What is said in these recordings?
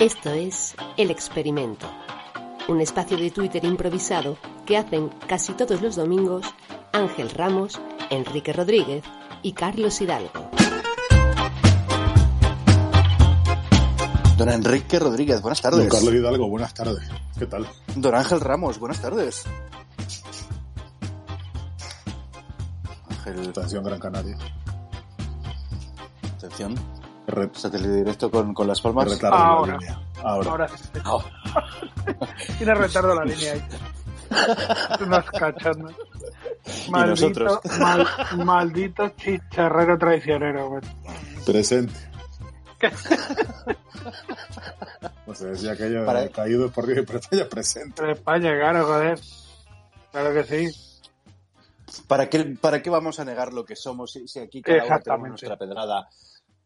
Esto es El Experimento, un espacio de Twitter improvisado que hacen casi todos los domingos Ángel Ramos, Enrique Rodríguez y Carlos Hidalgo. Don Enrique Rodríguez, buenas tardes. Don Carlos Hidalgo, buenas tardes. ¿Qué tal? Don Ángel Ramos, buenas tardes. Ángel. Atención, Gran Canaria. Atención. Re- Satélite directo con, con las palmas. retardo en Ahora. la línea. Ahora. Ah, Tiene retardo la línea ahí. Unos cachondos. Maldito, nosotros. mal- maldito chicharrero traicionero, güey. Presente. No sé, decía aquello Para- caído por Dios, pero España presente. Pero España, claro, joder. Claro que sí. ¿Para qué, ¿Para qué vamos a negar lo que somos si, si aquí cada uno tenemos nuestra pedrada?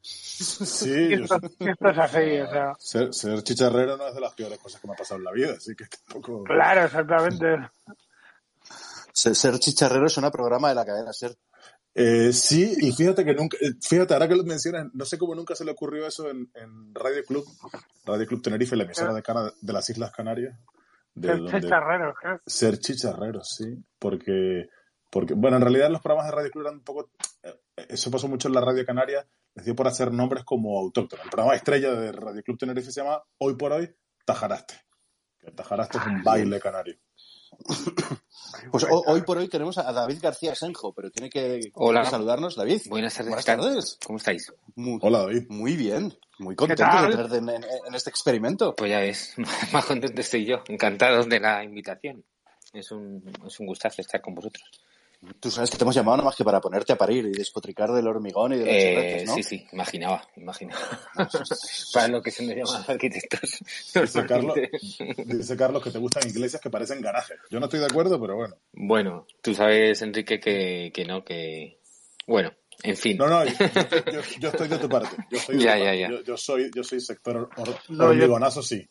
Sí, yo Esto, es así, o sea. ser, ser chicharrero no es de las peores cosas que me ha pasado en la vida, así que tampoco... Claro, exactamente. Ser, ser chicharrero es un programa de la cadena Ser. Eh, sí, y fíjate que nunca, eh, fíjate, ahora que lo mencionas, no sé cómo nunca se le ocurrió eso en, en Radio Club, Radio Club Tenerife, la emisora de, Cana- de las Islas Canarias. De El donde- chicharrero, claro. ser chicharrero, sí, porque, porque, bueno, en realidad los programas de Radio Club eran un poco, eh, eso pasó mucho en la Radio Canaria, les dio por hacer nombres como autóctonos. El programa estrella de Radio Club Tenerife se llama Hoy por Hoy Tajaraste. El Tajaraste es un baile canario. Pues ho- hoy por hoy tenemos a David García Senjo, pero tiene que, Hola. saludarnos, David. Buenas tardes. ¿Cómo estáis? Muy, Hola, David. muy bien, muy contento de tenerte en, en- en este experimento. Pues ya ves, más contento estoy yo. Encantado de la invitación. Es un, es un gustazo estar con vosotros. Tú sabes que te hemos llamado nada más que para ponerte a parir y despotricar del hormigón y de los Eh, chorretes, ¿no? Sí, sí, imaginaba, imaginaba. Para lo que se nos llaman arquitectos. Dice Carlos, dice Carlos que te gustan iglesias que parecen garajes. Yo no estoy de acuerdo, pero bueno. Bueno, tú sabes, Enrique, que, que no, que... Bueno, en fin. No, no, yo, yo- yo estoy de tu parte. Yo, estoy de Ya, tu ya, parte. ya. Yo, yo soy, yo soy sector No, hormigonazo, sí.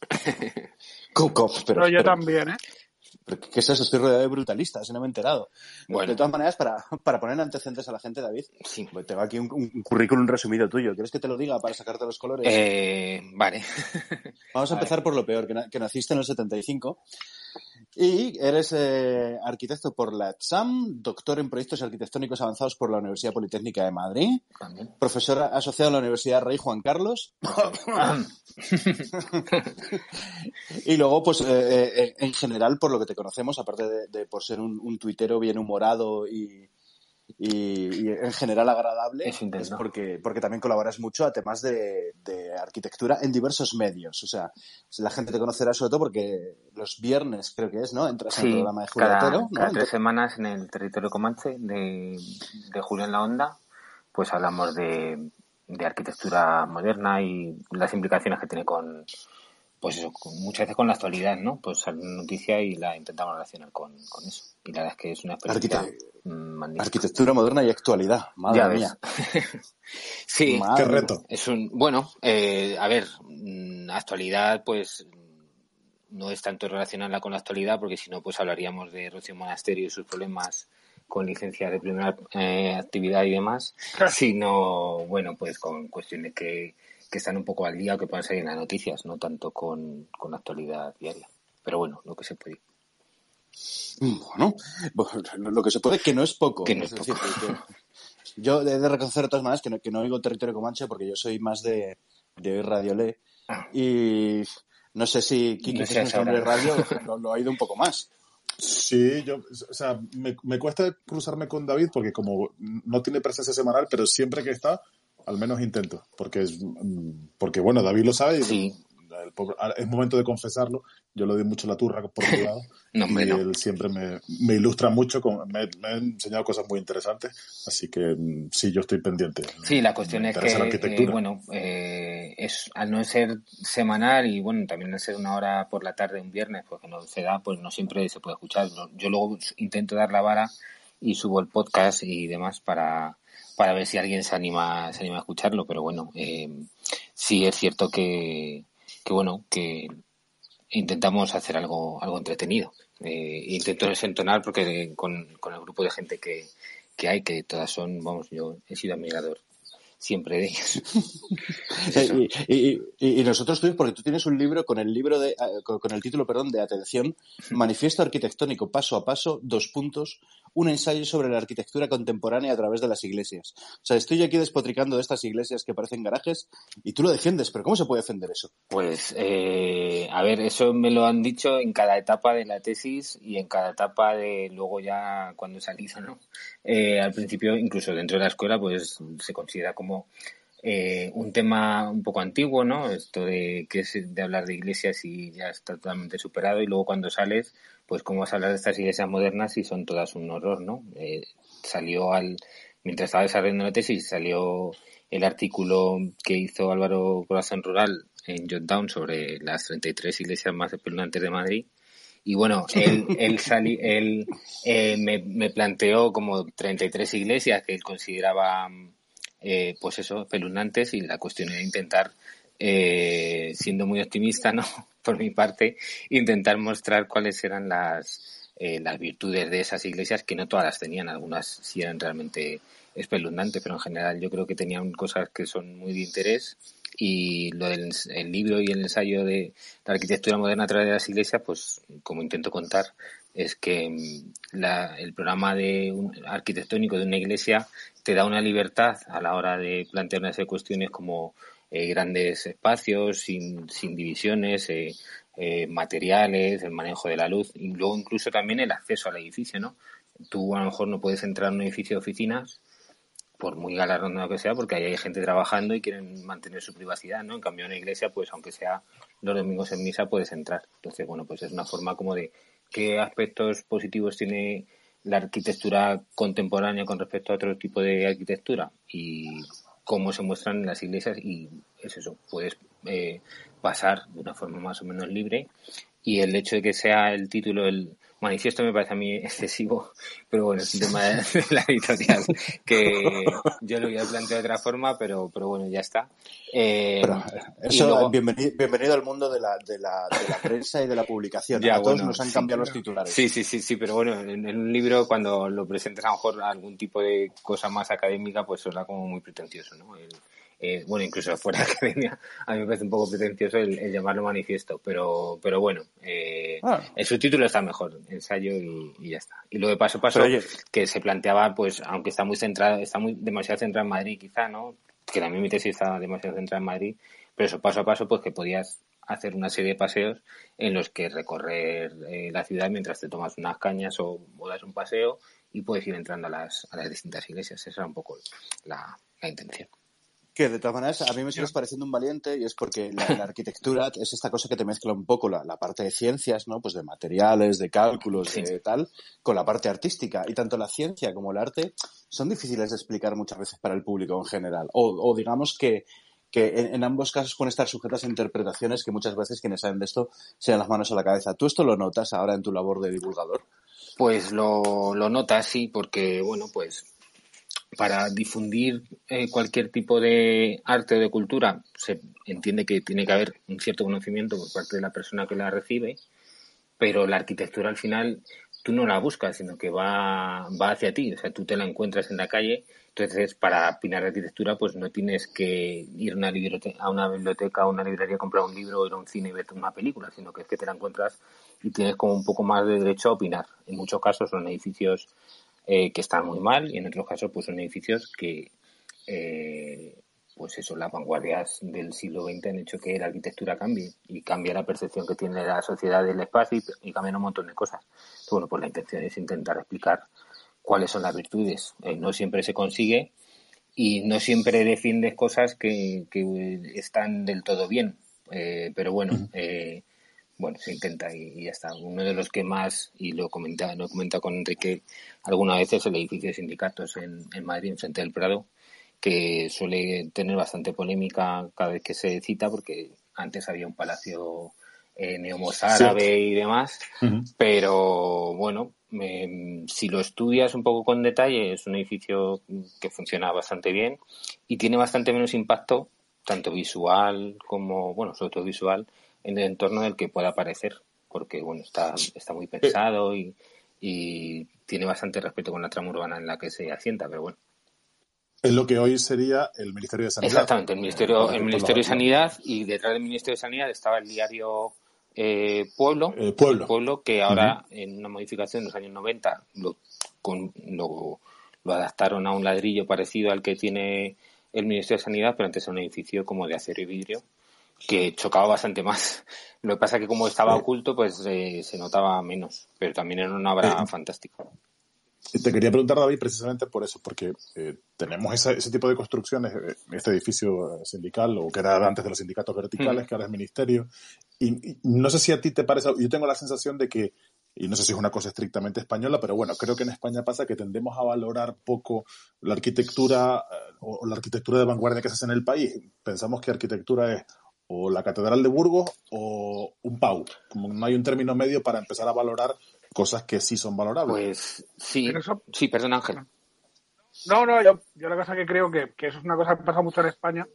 Cuco, pero, Pero yo pero- también, ¿eh? Pero ¿Qué es eso? Estoy rodeado de brutalistas y no me he enterado. Bueno. De todas maneras, para, para poner antecedentes a la gente, David, Sí. pues tengo aquí un, un currículum resumido tuyo. ¿Quieres que te lo diga para sacarte los colores? Eh, vale. Vamos a empezar por lo peor, que, na- que naciste en el 75 y eres eh, arquitecto por la ETSAM, doctor en proyectos arquitectónicos avanzados por la Universidad Politécnica de Madrid, También. profesora asociado en la Universidad Rey Juan Carlos y luego, pues, eh, eh, en general, por lo que te conocemos, aparte de, de por ser un, un tuitero bien humorado y, y- y en general agradable, intento. es porque, porque también colaboras mucho a temas de, de arquitectura en diversos medios. O sea, la gente te conocerá sobre todo porque los viernes, creo que es, ¿no? Entras en el programa de Julio cada, Otero, ¿no? cada tres semanas en el territorio Comanche de, de Julio en la Onda, pues hablamos de, de arquitectura moderna y las implicaciones que tiene con, pues eso, con- muchas veces con la actualidad, ¿no? Pues sale una noticia y la intentamos relacionar con, con eso. Y la verdad es que es una experiencia Arquite- mm, magnífica. Arquitectura moderna y actualidad. Madre Ya ves. mía. sí, Madre Qué reto. es un, bueno, eh, a ver, mm, actualidad, pues no es tanto relacionarla con la actualidad, porque si no, pues hablaríamos de Rocío Monasterio y sus problemas con licencias de primera eh, actividad y demás, sino, bueno, pues con cuestiones que, que están un poco al día o que puedan salir en las noticias, no tanto con, con la actualidad diaria. Pero bueno, lo que se puede. Bueno, bueno, lo que se puede, que no es poco. Que no es decir, que- yo he de reconocer de todas maneras que no, que no oigo territorio comanche porque yo soy más de, de oír Radio Le. Y no sé si Kiki, No que es de radio, lo, lo ha oído un poco más. Sí, yo, o sea, me, me cuesta cruzarme con David porque como no tiene presencia semanal, pero siempre que está, al menos intento. Porque, es, mm, porque bueno, David lo sabe y Sí. el es momento de confesarlo. Yo le doy mucho la turra por otro lado. No, y no. él siempre me, me ilustra mucho, con- me, me ha enseñado cosas muy interesantes. Así que mm, sí, yo estoy pendiente. Sí, la cuestión Me es que, arquitectura. eh, bueno, eh, es al no ser semanal y bueno, también al ser una hora por la tarde un viernes, porque no se da, pues no siempre se puede escuchar. Yo luego intento dar la vara y subo el podcast y demás para, para ver si alguien se anima, se anima a escucharlo, pero bueno, eh, sí es cierto que, que bueno, que intentamos hacer algo, algo entretenido. Eh, intento desentonar porque con, con el grupo de gente que, que hay, que todas son, vamos, yo he sido admirador siempre de ellos. y, y, nosotros tuvimos, porque tú tienes un libro con el libro de, con el título, perdón, de atención, Manifiesto Arquitectónico Paso a Paso, dos puntos, un ensayo sobre la arquitectura contemporánea a través de las iglesias. O sea, estoy aquí despotricando de estas iglesias que parecen garajes y tú lo defiendes, pero ¿cómo se puede defender eso? Pues, eh, a ver, eso me lo han dicho en cada etapa de la tesis y en cada etapa de luego ya cuando salís, ¿no? Eh, al principio, incluso dentro de la escuela, pues se considera como eh, un tema un poco antiguo, ¿no? Esto de que de hablar de iglesias y ya está totalmente superado y luego cuando sales, pues cómo vas a hablar de estas iglesias modernas y son todas un horror, ¿no? Eh, salió al mientras estaba desarrollando la tesis salió el artículo que hizo Álvaro Corazón Rural en Jotdown sobre las 33 iglesias más espeluznantes de Madrid y bueno, él, él, él eh, me, me, planteó como 33 iglesias que él consideraba eh, pues eso, espeluznantes y la cuestión era intentar, eh, siendo muy optimista, ¿no? Por mi parte, intentar mostrar cuáles eran las, eh, las virtudes de esas iglesias, que no todas las tenían, algunas sí eran realmente espeluznantes, pero en general yo creo que tenían cosas que son muy de interés. Y lo del el libro y el ensayo de la arquitectura moderna a través de las iglesias, pues como intento contar, es que mm, la, el programa de un, arquitectónico de una iglesia te da una libertad a la hora de plantear unas cuestiones como eh, grandes espacios, sin, sin divisiones, eh, eh, materiales, el manejo de la luz y luego incluso también el acceso al edificio, ¿no? Tú a lo mejor no puedes entrar en un edificio de oficinas por muy galardonado que sea, porque ahí hay gente trabajando y quieren mantener su privacidad, ¿no? En cambio, en una iglesia, pues aunque sea los domingos en misa, puedes entrar. Entonces, bueno, pues es una forma como de qué aspectos positivos tiene la arquitectura contemporánea con respecto a otro tipo de arquitectura y cómo se muestran en las iglesias y es eso, puedes eh, pasar de una forma más o menos libre y el hecho de que sea el título el manifiesto me parece a mí excesivo, pero bueno, es un tema de, la editorial que yo lo había planteado de otra forma, pero, pero bueno, ya está. Eh, eso, bienvenido, al mundo de la, de, la, de la prensa y de la publicación. Ya, a todos nos han cambiado los titulares. Sí, sí, sí, sí, pero bueno, en, un libro cuando lo presentes a lo mejor algún tipo de cosa más académica, pues suena como muy pretencioso, ¿no? Eh, bueno, incluso fuera de academia, a mí me parece un poco pretencioso el, llamarlo manifiesto, pero, pero bueno, eh, ah. el subtítulo está mejor, ensayo y, ya está. Y lo de paso a paso, que se planteaba, pues, aunque está muy centrado, está muy demasiado centrado en Madrid quizá, ¿no? Que también mi tesis estaba demasiado centrada en Madrid, pero eso paso a paso, pues que podías hacer una serie de paseos en los que recorrer eh, la ciudad mientras te tomas unas cañas o, das un paseo y puedes ir entrando a las, a las distintas iglesias. Esa era un poco la intención. Que de todas maneras a mí me sigues pareciendo un valiente y es porque la, arquitectura es esta cosa que te mezcla un poco la, parte de ciencias, ¿no? Pues de materiales, de cálculos, de tal, con la parte artística. Y tanto la ciencia como el arte son difíciles de explicar muchas veces para el público en general. O, digamos que, que en, ambos casos pueden estar sujetas a interpretaciones que muchas veces quienes saben de esto se dan las manos a la cabeza. ¿Tú esto lo notas ahora en tu labor de divulgador? Pues lo, lo notas, sí, porque, bueno, pues para difundir eh, cualquier tipo de arte o de cultura se entiende que tiene que haber un cierto conocimiento por parte de la persona que la recibe, pero la arquitectura al final tú no la buscas, sino que va, va hacia ti, o sea, tú te la encuentras en la calle, entonces para opinar arquitectura pues no tienes que ir a una, biblioteca, a una biblioteca o una librería a comprar un libro ir a un cine y ver una película, sino que es que te la encuentras y tienes como un poco más de derecho a opinar. En muchos casos son edificios eh, que están muy mal y en otros casos pues son edificios que eh, pues eso, las vanguardias del siglo XX han hecho que la arquitectura cambie y cambie la percepción que tiene la sociedad del espacio y, cambian un montón de cosas. bueno, pues la intención es intentar explicar cuáles son las virtudes. Eh, no siempre se consigue y no siempre defiendes cosas que, están del todo bien. pero bueno, bueno, se intenta y, ya está. Uno de los que más, y lo comenta, lo comenta con Enrique alguna vez, es el edificio de sindicatos en, en Madrid, enfrente del Prado, que suele tener bastante polémica cada vez que se cita, porque antes había un palacio eh, neomozárabe y demás, pero bueno, si lo estudias un poco con detalle, es un edificio que funciona bastante bien y tiene bastante menos impacto, tanto visual como, bueno, sobre todo visual, en el entorno del que pueda aparecer, porque bueno, está, está muy pensado y, y tiene bastante respeto con la trama urbana en la que se asienta, pero bueno. Es lo que hoy sería el Ministerio de Sanidad. Exactamente, el Ministerio, el Ministerio de Sanidad y detrás del Ministerio de Sanidad estaba el diario eh, Pueblo, Pueblo. Pueblo, que ahora en una modificación en los años 90 lo, con, lo, lo, adaptaron a un ladrillo parecido al que tiene el Ministerio de Sanidad, pero antes era un edificio como de acero y vidrio que chocaba bastante más. Lo que pasa es que como estaba oculto, pues eh, se notaba menos, pero también era una obra eh, fantástica. Te quería preguntar, David, precisamente por eso, porque eh, tenemos ese tipo de construcciones, eh, este edificio sindical, o que era antes de los sindicatos verticales, que ahora es ministerio, y, no sé si a ti te parece, yo tengo la sensación de que, y no sé si es una cosa estrictamente española, pero bueno, creo que en España pasa que tendemos a valorar poco la arquitectura eh, o la arquitectura de vanguardia que se hace en el país. Pensamos que arquitectura es o la Catedral de Burgos o un PAU. Como no hay un término medio para empezar a valorar cosas que sí son valorables. Pues sí, sí, perdón Ángel. No, no, yo, yo la cosa que creo que, que, eso es una cosa que pasa mucho en España,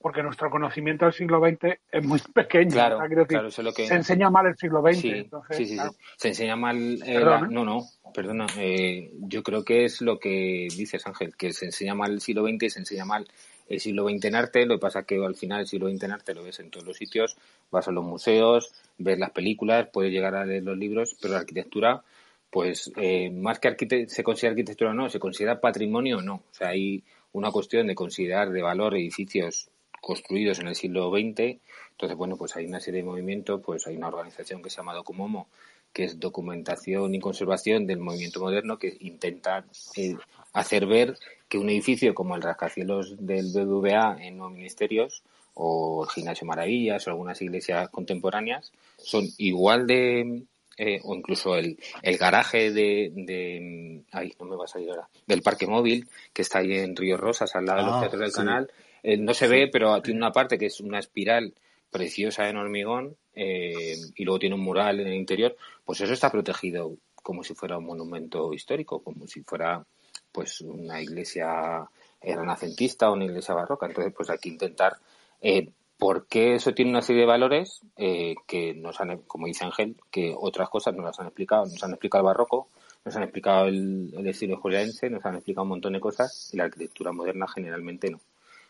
porque nuestro conocimiento del siglo XX es muy pequeño. Claro, claro eso es lo que... Se enseña mal el siglo XX. Sí, entonces, sí, sí, claro. Se enseña mal... Eh, Perdón, la... ¿eh? No, no, perdona. Eh, yo creo que es lo que dices, Ángel, que se enseña mal el siglo XX y se enseña mal el siglo XX en arte. Lo que pasa es que al final el siglo XX en arte lo ves en todos los sitios, vas a los museos, ves las películas, puedes llegar a leer los libros, pero la arquitectura pues eh, más que se considera arquitectura o no, se considera patrimonio o no. O sea, hay una cuestión de considerar de valor edificios construidos en el siglo XX. Entonces, bueno, pues hay una serie de movimientos, pues hay una organización que se llama Documomo, que es documentación y conservación del movimiento moderno, que intenta eh, hacer ver que un edificio como el rascacielos del BBVA en los ministerios o el Gimnasio Maravillas o algunas iglesias contemporáneas son igual de eh, o incluso el, el garaje de, de, ay, no me va a salir ahora, del parque móvil que está ahí en Río Rosas al lado de los Ah, teatros del sí. canal, eh, no se ve, pero tiene una parte que es una espiral preciosa en hormigón eh, y luego tiene un mural en el interior, pues eso está protegido como si fuera un monumento histórico, como si fuera pues una iglesia renacentista o una iglesia barroca. Entonces, pues hay que intentar eh, ¿Por qué eso tiene una serie de valores eh, que nos han, como dice Ángel, que otras cosas nos las han explicado? Nos han explicado el barroco, nos han explicado el, el estilo juliense, nos han explicado un montón de cosas y la arquitectura moderna generalmente no.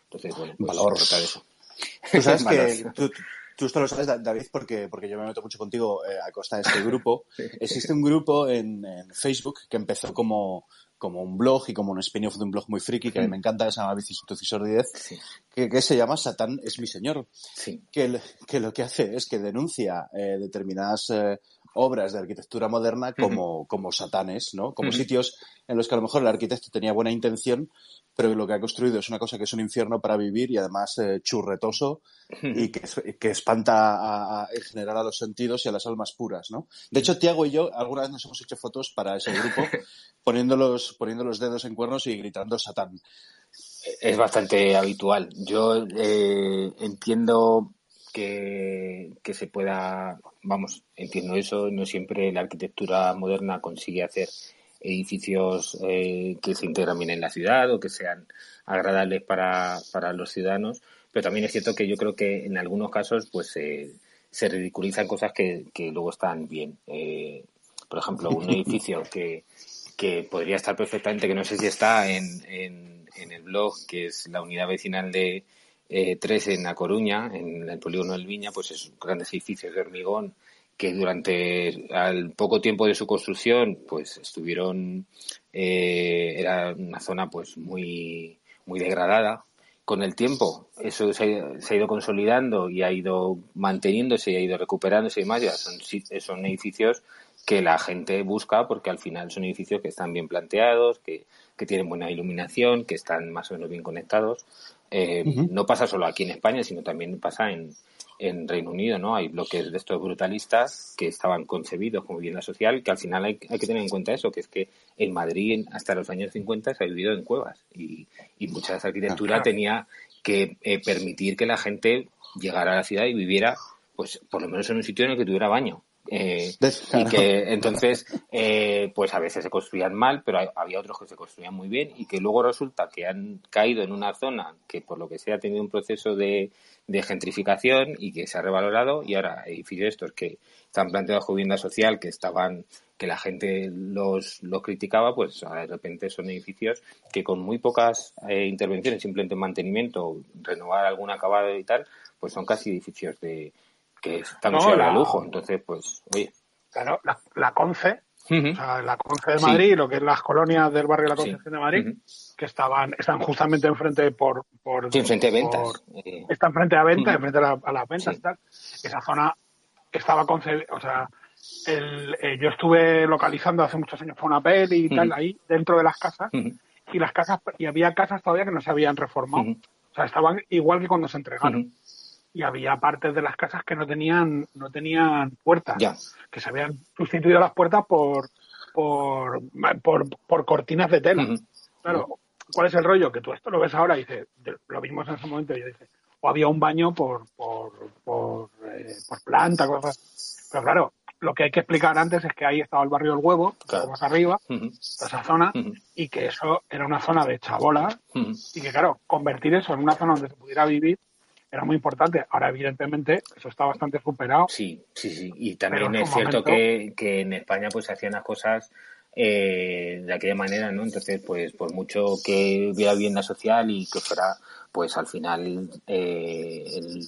Entonces, bueno, pues Valor. eso. Tú sabes que tú, tú esto lo sabes, Da- David, porque, porque yo me meto mucho contigo eh, a costa de este grupo. Existe un grupo en, en Facebook que empezó como, como un blog y como un spin-off de un blog muy friki que a mí me encanta, que se llama Vicisitud y Sordidez, Sí, que, que se llama Satán es mi señor. sí. que, que lo que hace es que denuncia eh, determinadas eh, obras de arquitectura moderna como, como satanes, ¿no? Como sitios en los que a lo mejor el arquitecto tenía buena intención, pero lo que ha construido es una cosa que es un infierno para vivir y además eh, churretoso y que, que espanta a, a- en general a los sentidos y a las almas puras, ¿no? De hecho, Tiago y yo alguna vez nos hemos hecho fotos para ese grupo poniendo los, poniendo los dedos en cuernos y gritando Satán. Es bastante habitual. Yo eh, entiendo que, que se pueda, vamos, entiendo eso, no siempre la arquitectura moderna consigue hacer edificios eh, que se integran bien en la ciudad o que sean agradables para, para los ciudadanos, pero también es cierto que yo creo que en algunos casos pues se se ridiculizan cosas que, que luego están bien. Eh, por ejemplo, un edificio que, que podría estar perfectamente, que no sé si está en, en, en el blog, que es la unidad vecinal de eh, 3 en La Coruña, en el polígono del Viña, pues es grandes edificios de hormigón que durante al poco tiempo de su construcción pues estuvieron eh, era una zona pues muy muy degradada con el tiempo eso se ha, se ha ido consolidando y ha ido manteniéndose y ha ido recuperándose y más ya son, son edificios que la gente busca porque al final son edificios que están bien planteados, que, que tienen buena iluminación, que están más o menos bien conectados. Eh. No pasa solo aquí en España, sino también pasa en, en Reino Unido, ¿no? Hay bloques de estos brutalistas que estaban concebidos como vivienda social, que al final hay, hay que tener en cuenta eso, que es que en Madrid hasta los años 50 se ha vivido en cuevas y, y mucha de esa arquitectura Ajá. tenía que eh, permitir que la gente llegara a la ciudad y viviera, pues por lo menos en un sitio en el que tuviera baño. Eh, y que entonces, eh, pues a veces se construían mal, pero había otros que se construían muy bien y que luego resulta que han caído en una zona que por lo que sea ha tenido un proceso de, gentrificación y que se ha revalorado y ahora edificios estos que están planteados como vivienda social, que estaban que la gente los, los criticaba, pues de repente son edificios que con muy pocas eh, intervenciones, simplemente mantenimiento, renovar algún acabado y tal, pues son casi edificios de, que están no, a lujo. Entonces, pues, oye. Claro, la, la CONCE, o sea, la CONCE de Madrid, lo que es las colonias del barrio de la Concepción de Madrid, que estaban, están justamente enfrente por, por, sí, enfrente de ventas. Eh. Están frente a ventas, enfrente a, a, las ventas y tal. Esa zona estaba concebida, o sea, el, eh, yo estuve localizando hace muchos años una peli y tal, ahí, dentro de las casas, y las casas, y había casas todavía que no se habían reformado. O sea, estaban igual que cuando se entregaron y había partes de las casas que no tenían no tenían puertas que se habían sustituido las puertas por por, por, cortinas de tela. Claro cuál es el rollo que tú esto lo ves ahora y dices lo vimos en ese momento y dices o había un baño por por por, eh, por planta cosas pero claro lo que hay que explicar antes es que ahí estaba el barrio del huevo, más arriba, esa zona, y que eso era una zona de chabolas, y que claro, convertir eso en una zona donde se pudiera vivir era muy importante. Ahora, evidentemente, eso está bastante superado. Sí, sí, sí. Y también es cierto que, que, en España pues se hacían las cosas eh, de aquella manera, ¿no? Entonces, pues por mucho que hubiera vivienda social y que fuera, pues al final eh, el,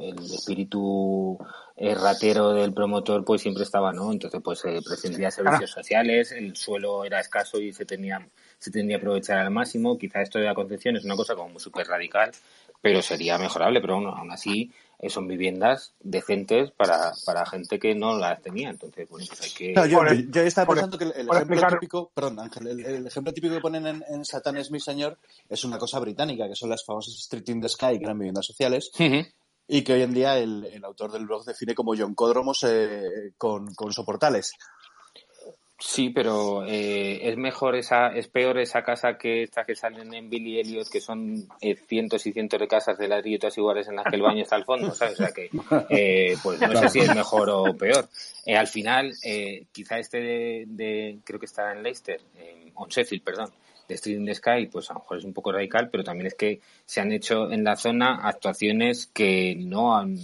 el, espíritu erratero del promotor pues siempre estaba, ¿no? Entonces, pues se prescindía servicios sociales, el suelo era escaso y se tenía se tendría que aprovechar al máximo. Quizá esto de la concepción es una cosa como súper radical, pero sería mejorable. Pero aún así eh, son viviendas decentes para, para gente que no las tenía. Entonces, bueno, pues hay que... yo, estaba pensando que el, ejemplo típico, perdón Ángel, el, ejemplo típico que ponen en, en Satan es mi señor es una cosa británica, que son las famosas Street in the Sky, que eran viviendas sociales. Y que hoy en día el, el, autor del blog define como John Códromos eh, con, con soportales. Sí, pero eh, es mejor esa, es peor esa casa que esta que salen en Billy Elliot, que son eh, cientos y cientos de casas de ladrillo todas iguales en las que el baño está al fondo, ¿sabes? O sea que, eh, pues no sé si es mejor o peor. Eh, al final, eh, quizá este de, de, creo que está en Leicester, en on Sheffield, perdón, de Street in the Sky, pues a lo mejor es un poco radical, pero también es que se han hecho en la zona actuaciones que no han,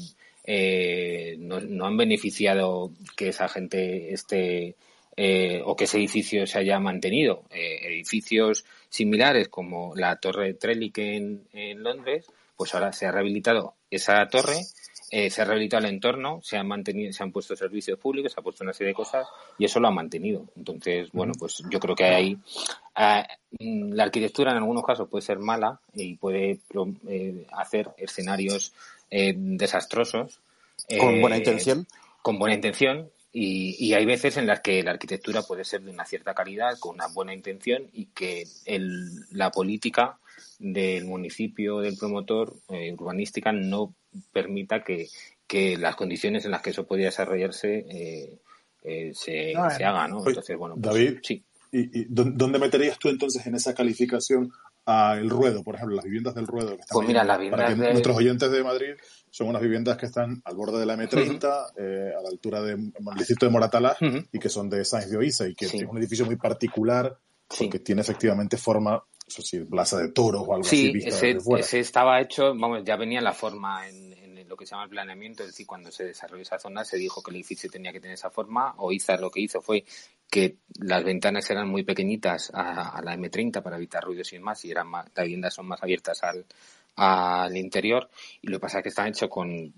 eh, no, no han beneficiado que esa gente esté eh, o que ese edificio se haya mantenido. Eh, edificios similares como la Torre Trellick en, en, Londres, pues ahora se ha rehabilitado esa torre, eh, se ha rehabilitado el entorno, se han mantenido, se han puesto servicios públicos, se ha puesto una serie de cosas y eso lo ha mantenido. Entonces, bueno, pues yo creo que hay ah, la arquitectura en algunos casos puede ser mala y puede eh, hacer escenarios eh, desastrosos. Con buena intención. Con buena intención, y, y, hay veces en las que la arquitectura puede ser de una cierta calidad, con una buena intención, y que el, la política del municipio, del promotor eh, urbanística, no permita que, que, las condiciones en las que eso podría desarrollarse eh, eh, se, se, haga, ¿no? Entonces, bueno, pues, David, sí. ¿y, y dónde meterías tú entonces en esa calificación a el ruedo, por ejemplo, las viviendas del ruedo? Que están pues mira, las viviendas para que de... nuestros oyentes de Madrid son unas viviendas que están al borde de la M30, uh -huh. eh, a la altura del distrito de Moratalá, uh -huh. y que son de Sáenz de Oiza, y que sí. es un edificio muy particular, porque sí. tiene efectivamente forma, eso sí, plaza de toros o algo sí, así. Vista ese, estaba hecho, vamos, ya venía la forma en, en, lo que se llama el planeamiento, es decir, cuando se desarrolló esa zona se dijo que el edificio tenía que tener esa forma, Oiza lo que hizo fue que las ventanas eran muy pequeñitas a, a la M30 para evitar ruidos y más, y eran más, las viviendas son más abiertas al, al interior, y lo que pasa es que están hechos con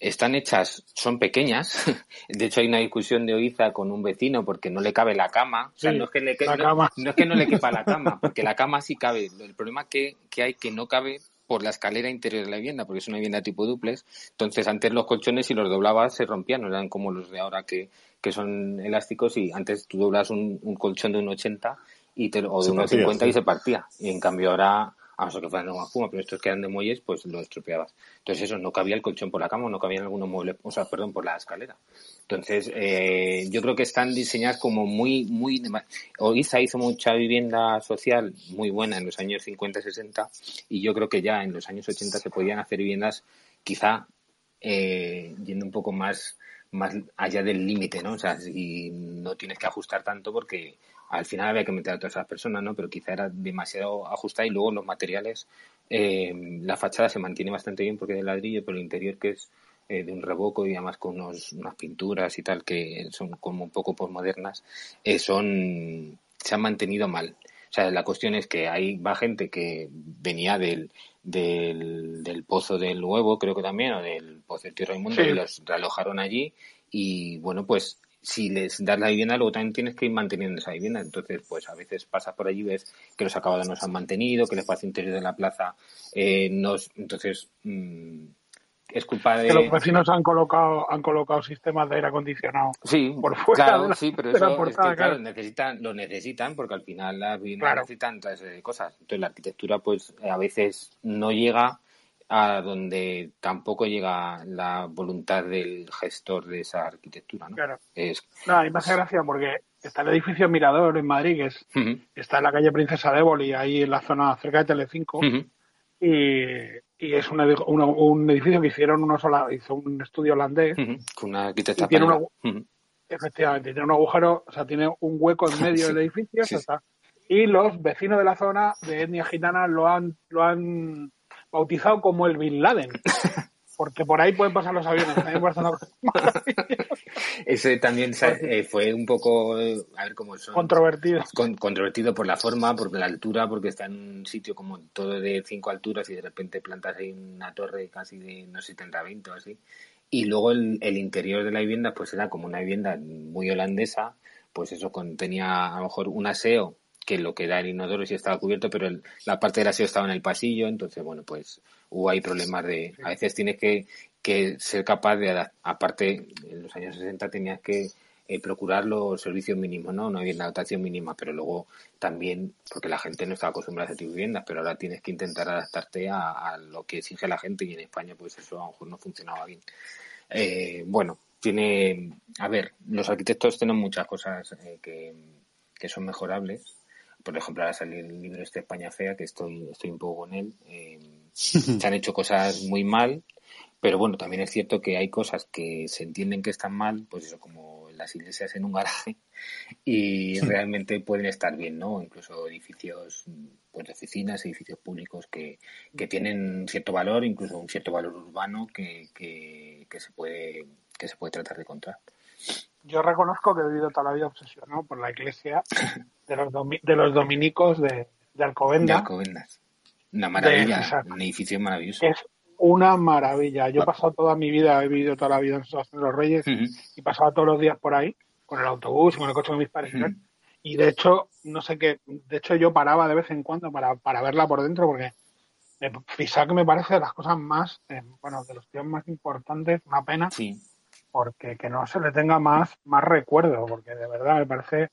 están hechas, son pequeñas. De hecho, hay una discusión de Oiza con un vecino porque no le cabe la cama. O sea, no, es que le, no, no, es que no le quepa la cama, porque la cama sí cabe. El problema que, que hay que no cabe por la escalera interior de la vivienda, porque es una vivienda tipo duplex. Entonces, antes los colchones, si los doblabas, se rompían, no eran como los de ahora que, que son elásticos y antes tú doblas un, un colchón de un 80 y te, o de un 50 sí. y se partía. Y en cambio ahora a no fueran de goma espuma, pero estos que eran de muelles, pues lo estropeabas. Entonces eso, no cabía el colchón por la cama, no cabían algunos muebles, o sea, perdón, por la escalera. Entonces, eh, yo creo que están diseñadas como muy, muy... Oiza hizo mucha vivienda social muy buena en los años 50 y 60, y yo creo que ya en los años 80 se podían hacer viviendas quizá eh, yendo un poco más más allá del límite, ¿no? O sea, si no tienes que ajustar tanto porque al final había que meter a todas esas personas, ¿no? Pero quizá era demasiado ajustada y luego los materiales, eh, la fachada se mantiene bastante bien porque es de ladrillo, pero el interior que es eh, de un revoco y además con unos, unas pinturas y tal que son como un poco posmodernas, eh, son, se han mantenido mal. O sea, la cuestión es que hay va gente que venía del, del, del pozo del huevo, creo que también, o del pozo del tierra inmundo, y los realojaron allí. Y bueno, pues si les das la vivienda, luego también tienes que ir manteniendo esa vivienda. Entonces, pues a veces pasas por allí, ves que los acabados no se han mantenido, que el espacio interior de la plaza eh, no. Entonces, mmm, es culpa de... Que los vecinos han colocado han colocado sistemas de aire acondicionado sí, por fuera claro, la, sí, pero eso es que, claro, claro. necesitan, lo necesitan porque al final las viviendas Claro. necesitan todas esas cosas. Entonces la arquitectura pues a veces no llega a donde tampoco llega la voluntad del gestor de esa arquitectura, ¿no? Claro. Es, No, a mí me hace gracia porque está el edificio Mirador en Madrid, que es, está en la calle Princesa de Éboli, ahí en la zona cerca de Telecinco, ujú, y, y es un, edi- una- un edificio que hicieron unos hizo un estudio holandés, con una arquitecta Y tiene una- efectivamente, tiene un agujero, o sea, tiene un hueco en medio Sí, del edificio, sí, y los vecinos de la zona de etnia gitana lo han, lo han bautizado como el Bin Laden. Porque por ahí pueden pasar los aviones. Maravillosa, Ese también eh, fue un poco, eh, a ver cómo son. controvertido. con- controvertido por la forma, por la altura, porque está en un sitio como todo de cinco alturas y de repente plantas ahí una torre casi de, no sé, 30, 20 o así. Y luego el, el interior de la vivienda, pues era como una vivienda muy holandesa, pues eso contenía a lo mejor un aseo, que lo que da el inodoro sí estaba cubierto, pero el- la parte del aseo estaba en el pasillo, entonces bueno, pues hubo ahí problemas de, a veces tienes que, que ser capaz de, adap- aparte, en los años 60 tenías que eh, procurar los servicios mínimos, ¿no? No había una dotación mínima, pero luego también, porque la gente no estaba acostumbrada a ese tipo de viviendas, pero ahora tienes que intentar adaptarte a, a lo que exige la gente y en España pues eso a lo mejor no funcionaba bien. Eh, bueno, tiene, a ver, los arquitectos tienen muchas cosas eh, que, que son mejorables. Por ejemplo, ahora sale el libro este España Fea, que estoy, estoy un poco con él. Eh, se han hecho cosas muy mal, pero bueno, también es cierto que hay cosas que se entienden que están mal, pues eso, como las iglesias en un garaje, y realmente pueden estar bien, ¿no? Incluso edificios pues, de oficinas, edificios públicos que, que tienen cierto valor, incluso un cierto valor urbano que, que, que se puede que se puede tratar de encontrar. Yo reconozco que he vivido toda la vida obsesionado por la iglesia de los, domi- de los dominicos de, de De Alcobendas, Alcobendas. Una maravilla, exacto. un edificio maravilloso. es una maravilla. Yo he pasado toda mi vida, he vivido toda la vida en San de los Reyes Ujú. y pasaba todos los días por ahí con el autobús y con el coche de mis padres. y tal. Ujú. Y de hecho, no sé qué, de hecho yo paraba de vez en cuando para, para verla por dentro porque Fisac me parece de las cosas más, eh, bueno, de los tíos más importantes, una pena, Sí, porque que no se le tenga más, más recuerdo, porque de verdad me parece...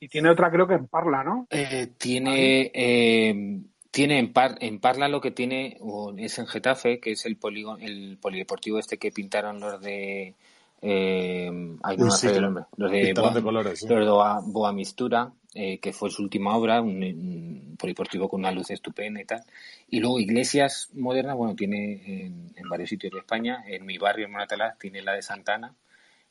Y tiene otra creo que en Parla, ¿no? Eh, tiene eh, tiene en, Par, en Parla lo que tiene es en Getafe, que es el polígono, el polideportivo este que pintaron los de eh, ay, no sí, que nombre, los de, Boa- de colores, sí. los de Boa, Boa Mistura, eh, que fue su última obra, un, un polideportivo con una luz estupenda y tal. Y luego iglesias modernas, bueno, tiene en, en varios sitios de España, en mi barrio, en Monatalaz, tiene la de Santana,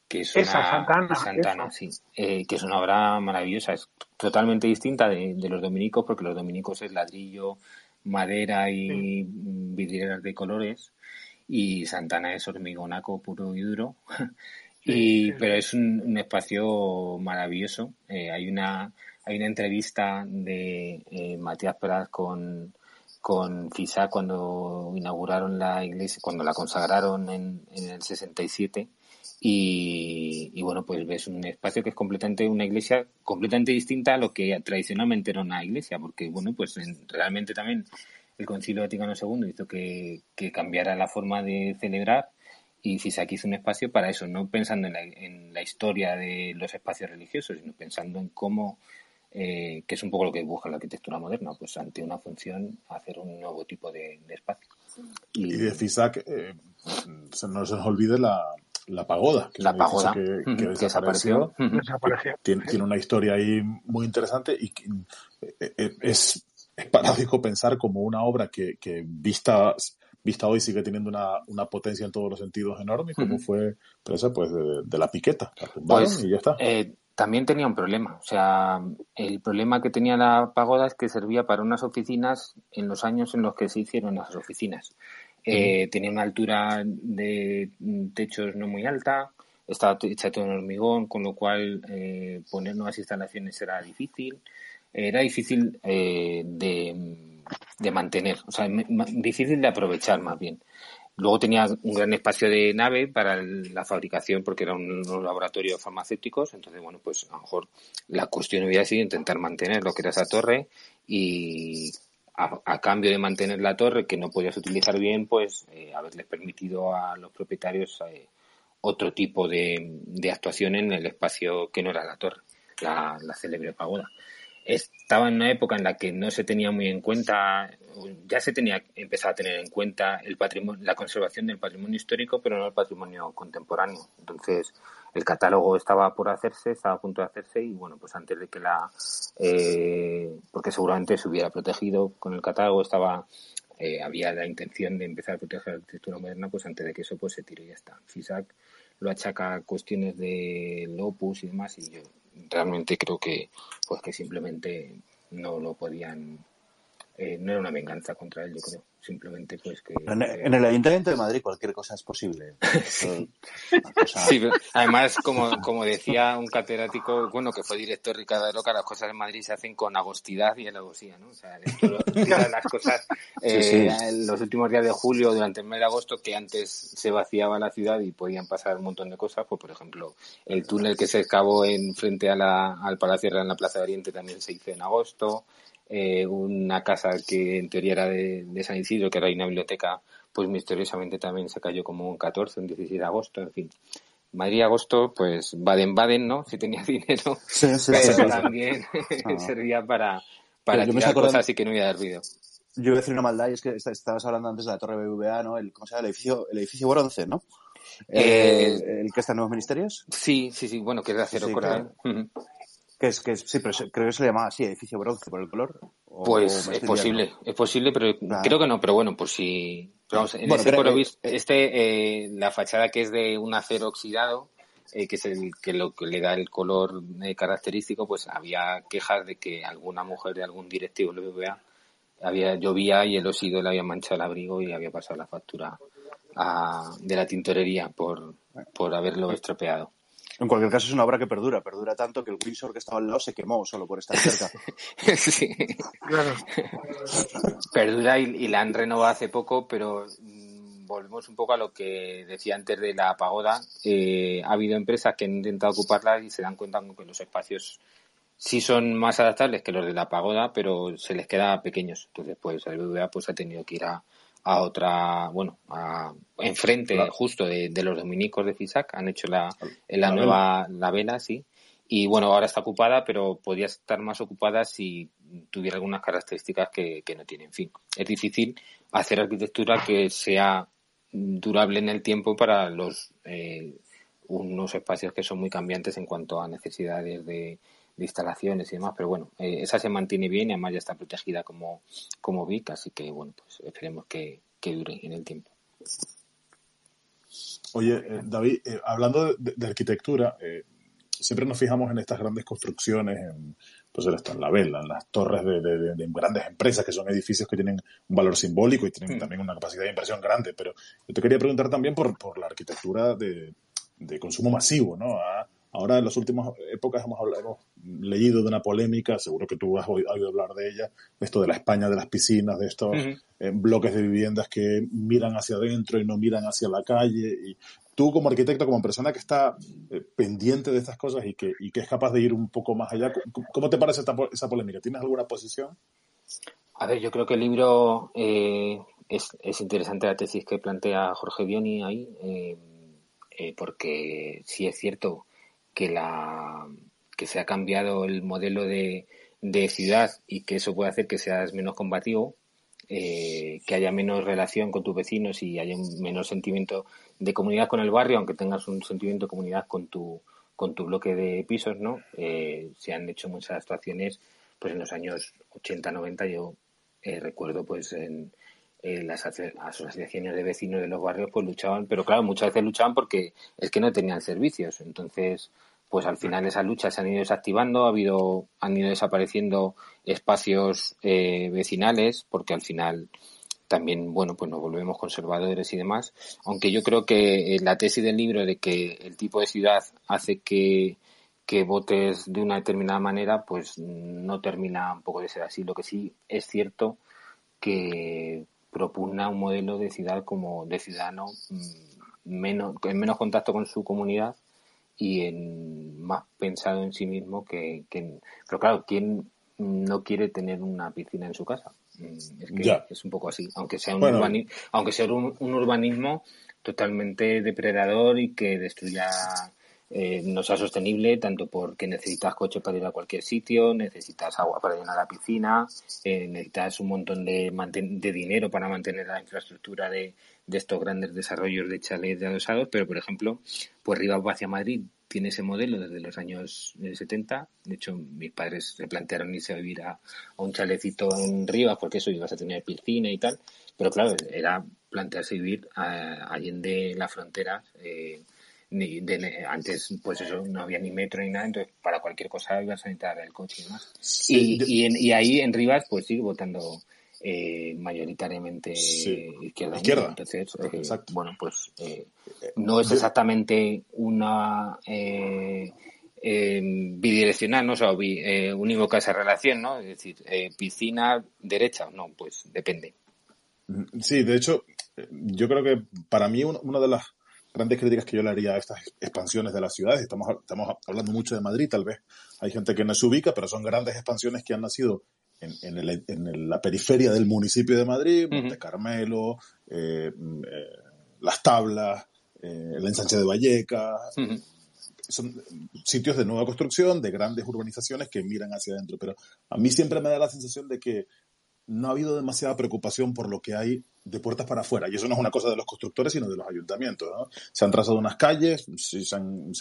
que es Esa, una Santana, Santana, esa. sí, eh, que es una obra maravillosa, es totalmente distinta de, de los dominicos, porque los dominicos es ladrillo, madera y vidrieras de colores, y Santana es hormigonaco puro y duro. y, pero es un, un espacio maravilloso. Eh, hay una hay una entrevista de eh, Matías Peraz con con Fisa cuando inauguraron la iglesia, cuando la consagraron en, en el 67 y, y bueno, pues ves un espacio que es completamente una iglesia completamente distinta a lo que tradicionalmente era una iglesia, porque bueno, pues en- realmente también el Concilio Vaticano II hizo que, que cambiara la forma de celebrar y Fisac hizo un espacio para eso, no pensando en la, en la historia de los espacios religiosos, sino pensando en cómo, eh, que es un poco lo que busca la arquitectura moderna, pues ante una función hacer un nuevo tipo de, de espacio. Y de FISAC, eh, se- no se nos olvide la, la pagoda. Que La es pagoda, Que, que desapareció. desapareció. Tiene, tiene una historia ahí muy interesante y que, eh, eh, es, es paradójico pensar como una obra que, que vista vista hoy sigue teniendo una, una potencia en todos los sentidos enorme, como fue presa pues de, la piqueta. Pues, y ya está. Eh, también tenía un problema. O sea, el problema que tenía la pagoda es que servía para unas oficinas en los años en los que se hicieron las oficinas. Eh, tenía una altura de techos no muy alta, estaba hecha todo en hormigón, con lo cual eh, poner nuevas instalaciones era difícil. Era difícil eh, de, mantener, o sea, difícil de aprovechar más bien. Luego tenía un gran espacio de nave para la fabricación porque era un, laboratorio farmacéuticos. Entonces, bueno, pues a lo mejor la cuestión hubiera sido intentar mantener lo que era esa torre y a, cambio de mantener la torre que no podías utilizar bien, pues eh, haberles permitido a los propietarios eh, otro tipo de, actuación en el espacio que no era la torre, la, la célebre pagoda estaba en una época en la que no se tenía muy en cuenta, ya se tenía empezado a tener en cuenta el patrimonio, la conservación del patrimonio histórico, pero no el patrimonio contemporáneo. Entonces, el catálogo estaba por hacerse, estaba a punto de hacerse y bueno, pues antes de que la, eh, porque seguramente se hubiera protegido con el catálogo, estaba, eh, había la intención de empezar a proteger la arquitectura moderna, pues antes de que eso pues se tire y ya está. FISAC lo achaca a cuestiones de Opus y demás y yo realmente creo que pues que simplemente no lo podían eh, no era una venganza contra él yo creo simplemente pues que... En, el Ayuntamiento de Madrid cualquier cosa es posible. sí. además, como, como decía un catedrático, bueno, que fue director Ricardo de Roca, las cosas en Madrid se hacen con agostidad y alevosía, ¿no? O sea, las cosas eh, en los últimos días de julio, durante el mes de agosto, que antes se vaciaba la ciudad y podían pasar un montón de cosas, pues por ejemplo, el túnel que se excavó en frente a la, al Palacio Real en la Plaza de Oriente también se hizo en agosto, eh, una casa que en teoría era de, San Isidro, que era una biblioteca, pues misteriosamente también se cayó como un 14, un 16 de agosto, en fin. Madrid-agosto, pues Baden-Baden, ¿no? Si tenía dinero, pero también ah. servía para, para tirar cosas así que no iba a dar ruido. Yo voy a decir una maldad y es que estabas hablando antes de la Torre BVA, ¿no? El, ¿Cómo se llama? El edificio, el edificio bronce, ¿no? Eh, el que está en Nuevos Ministerios. Sí, sí, sí, bueno, que es de acero sí, que es, que sí, pero creo que se le llamaba así, edificio bronce por el color. pues es posible, es posible, pero creo que no, pero bueno, por si. vamos, en ese eh, eh, este, eh, la fachada que es de un acero oxidado, eh, que es el que lo que le da el color característico, pues había quejas de que alguna mujer de algún directivo lo BBVA había llovía y el óxido le había manchado el abrigo y había pasado la factura a, de la tintorería por, por haberlo estropeado. En cualquier caso es una obra que perdura, perdura tanto que el Windsor que estaba al lado se quemó solo por estar cerca. sí, claro. Perdura y, la han renovado hace poco, pero mm, volvemos un poco a lo que decía antes de la pagoda. Eh, ha habido empresas que han intentado ocuparla y se dan cuenta que los espacios sí son más adaptables que los de la pagoda, pero se les queda pequeños. Entonces, pues el BBVA pues, ha tenido que ir a, a otra, bueno, a, enfrente justo de, los dominicos de FISAC, han hecho la, la, nueva, la vela, sí, y bueno, ahora está ocupada, pero podría estar más ocupada si tuviera algunas características que, que no tiene. En fin, es difícil hacer arquitectura que sea durable en el tiempo para los eh, unos espacios que son muy cambiantes en cuanto a necesidades de, de instalaciones y demás, pero bueno, eh, esa se mantiene bien y además ya está protegida como, como VIC, así que bueno, pues esperemos que, dure en el tiempo. Oye, eh, David, eh, hablando de, arquitectura, siempre nos fijamos en estas grandes construcciones, en, pues en la vela, en las torres de, grandes empresas, que son edificios que tienen un valor simbólico y tienen mm. también una capacidad de inversión grande, pero yo te quería preguntar también por, por la arquitectura de, consumo masivo, ¿no? Ahora, en las últimas épocas, hemos, hablado, leído de una polémica, seguro que tú has oído hablar de ella, esto de la España de las piscinas, de estos eh, bloques de viviendas que miran hacia adentro y no miran hacia la calle. Y tú, como arquitecto, como persona que está eh, pendiente de estas cosas y que, y que es capaz de ir un poco más allá, ¿cómo te parece esa polémica? ¿Tienes alguna posición? A ver, yo creo que el libro eh, es, es, interesante la tesis que plantea Jorge Bioni ahí, porque sí es cierto que la que se ha cambiado el modelo de, de ciudad y que eso puede hacer que seas menos combativo, eh, que haya menos relación con tus vecinos y haya un menos sentimiento de comunidad con el barrio, aunque tengas un sentimiento de comunidad con tu con tu bloque de pisos, ¿no? Eh, se han hecho muchas actuaciones, pues en los años 80, 90 yo eh, recuerdo pues en, eh, las asociaciones de vecinos de los barrios pues luchaban, pero claro, muchas veces luchaban porque es que no tenían servicios. Entonces, pues al final esas luchas se han ido desactivando, ha habido, han ido desapareciendo espacios eh, vecinales, porque al final también, bueno, pues nos volvemos conservadores y demás. Aunque yo creo que la tesis del libro de que el tipo de ciudad hace que, que votes de una determinada manera, pues no termina un poco de ser así. Lo que sí es cierto que propugna un modelo de ciudad como de ciudadano mm, menos, en menos contacto con su comunidad y en más pensado en sí mismo que, que pero claro, ¿quién no quiere tener una piscina en su casa? Mm, es que es un poco así, aunque sea un urbanismo, aunque sea un, urbanismo totalmente depredador y que destruya eh, no sea sostenible tanto porque necesitas coche para ir a cualquier sitio, necesitas agua para llenar la piscina, eh, necesitas un montón de, de dinero para mantener la infraestructura de, estos grandes desarrollos de chalets de adosados, pero por ejemplo, pues Rivas hacia Madrid tiene ese modelo desde los años 70. De hecho, mis padres se plantearon irse a vivir a, un chalecito en Rivas porque eso ibas a tener piscina y tal. Pero claro, era plantearse vivir allende la frontera. Eh, antes, pues eso, no había ni metro ni nada, entonces para cualquier cosa ibas a necesitar el coche y demás. y, y, ahí en Rivas, pues sigue votando eh, mayoritariamente izquierda. Entonces, eh, bueno, pues eh, no es exactamente una bidireccional, ¿no? O sea, unívoca esa relación, ¿no? Es decir, piscina derecha, no, pues depende. Sí, de hecho, yo creo que para mí una de las grandes críticas que yo le haría a estas expansiones de las ciudades, estamos, estamos hablando mucho de Madrid, tal vez hay gente que no se ubica, pero son grandes expansiones que han nacido en, la periferia del municipio de Madrid, Monte Carmelo, eh, eh, Las Tablas, eh, el ensanche de Vallecas. Son sitios de nueva construcción, de grandes urbanizaciones que miran hacia adentro. Pero a mí siempre me da la sensación de que no ha habido demasiada preocupación por lo que hay de puertas para afuera. Y eso no es una cosa de los constructores, sino de los ayuntamientos. Se han trazado unas calles, se,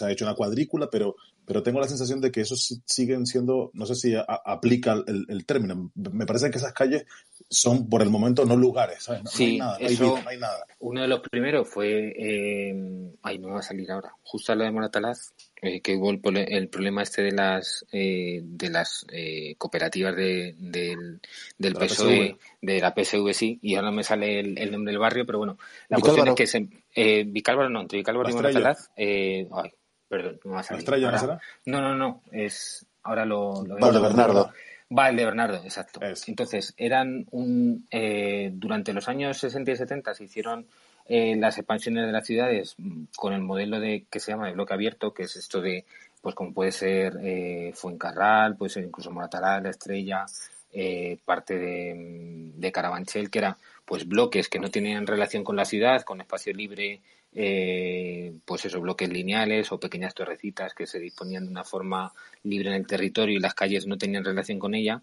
ha hecho una cuadrícula, pero, pero tengo la sensación de que eso siguen siendo, no sé si aplica el, término. Me parece que esas calles son por el momento no lugares. No, hay nada, no hay nada. Uno de los primeros fue, eh, ay, no va a salir ahora, justo a lo de Moratalaz, eh, que hubo el, problema este de las eh, de las eh, cooperativas de, del, del PSOE, de la PSV sí, y ahora me sale el, nombre del barrio, pero bueno, la cuestión es que se, eh, Vicálvaro no, entre Vicálvaro y Moratalaz, eh, ay, perdón, no va a salir. ¿La no, no, no, es, ahora lo... lo vale, Bernardo. Vale, Bernardo, exacto. Entonces, eran un, eh, durante los años 60 y 70 se hicieron eh, las expansiones de las ciudades mm, con el modelo de que se llama de bloque abierto, que es esto de, pues como puede ser eh, Fuencarral, puede ser incluso Moratalá, La Estrella, eh, parte de, mm, de, Carabanchel, que eran pues bloques que no tenían relación con la ciudad, con espacio libre, eh, pues esos bloques lineales o pequeñas torrecitas que se disponían de una forma libre en el territorio y las calles no tenían relación con ella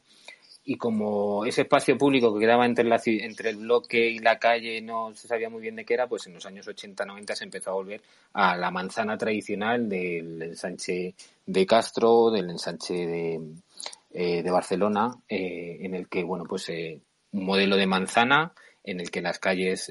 y como ese espacio público que quedaba entre, la, entre el bloque y la calle no se sabía muy bien de qué era, pues en los años 80-90 se empezó a volver a la manzana tradicional del ensanche de Castro, del ensanche de, eh, de Barcelona, eh, en el que, bueno, pues eh, un modelo de manzana en el que las calles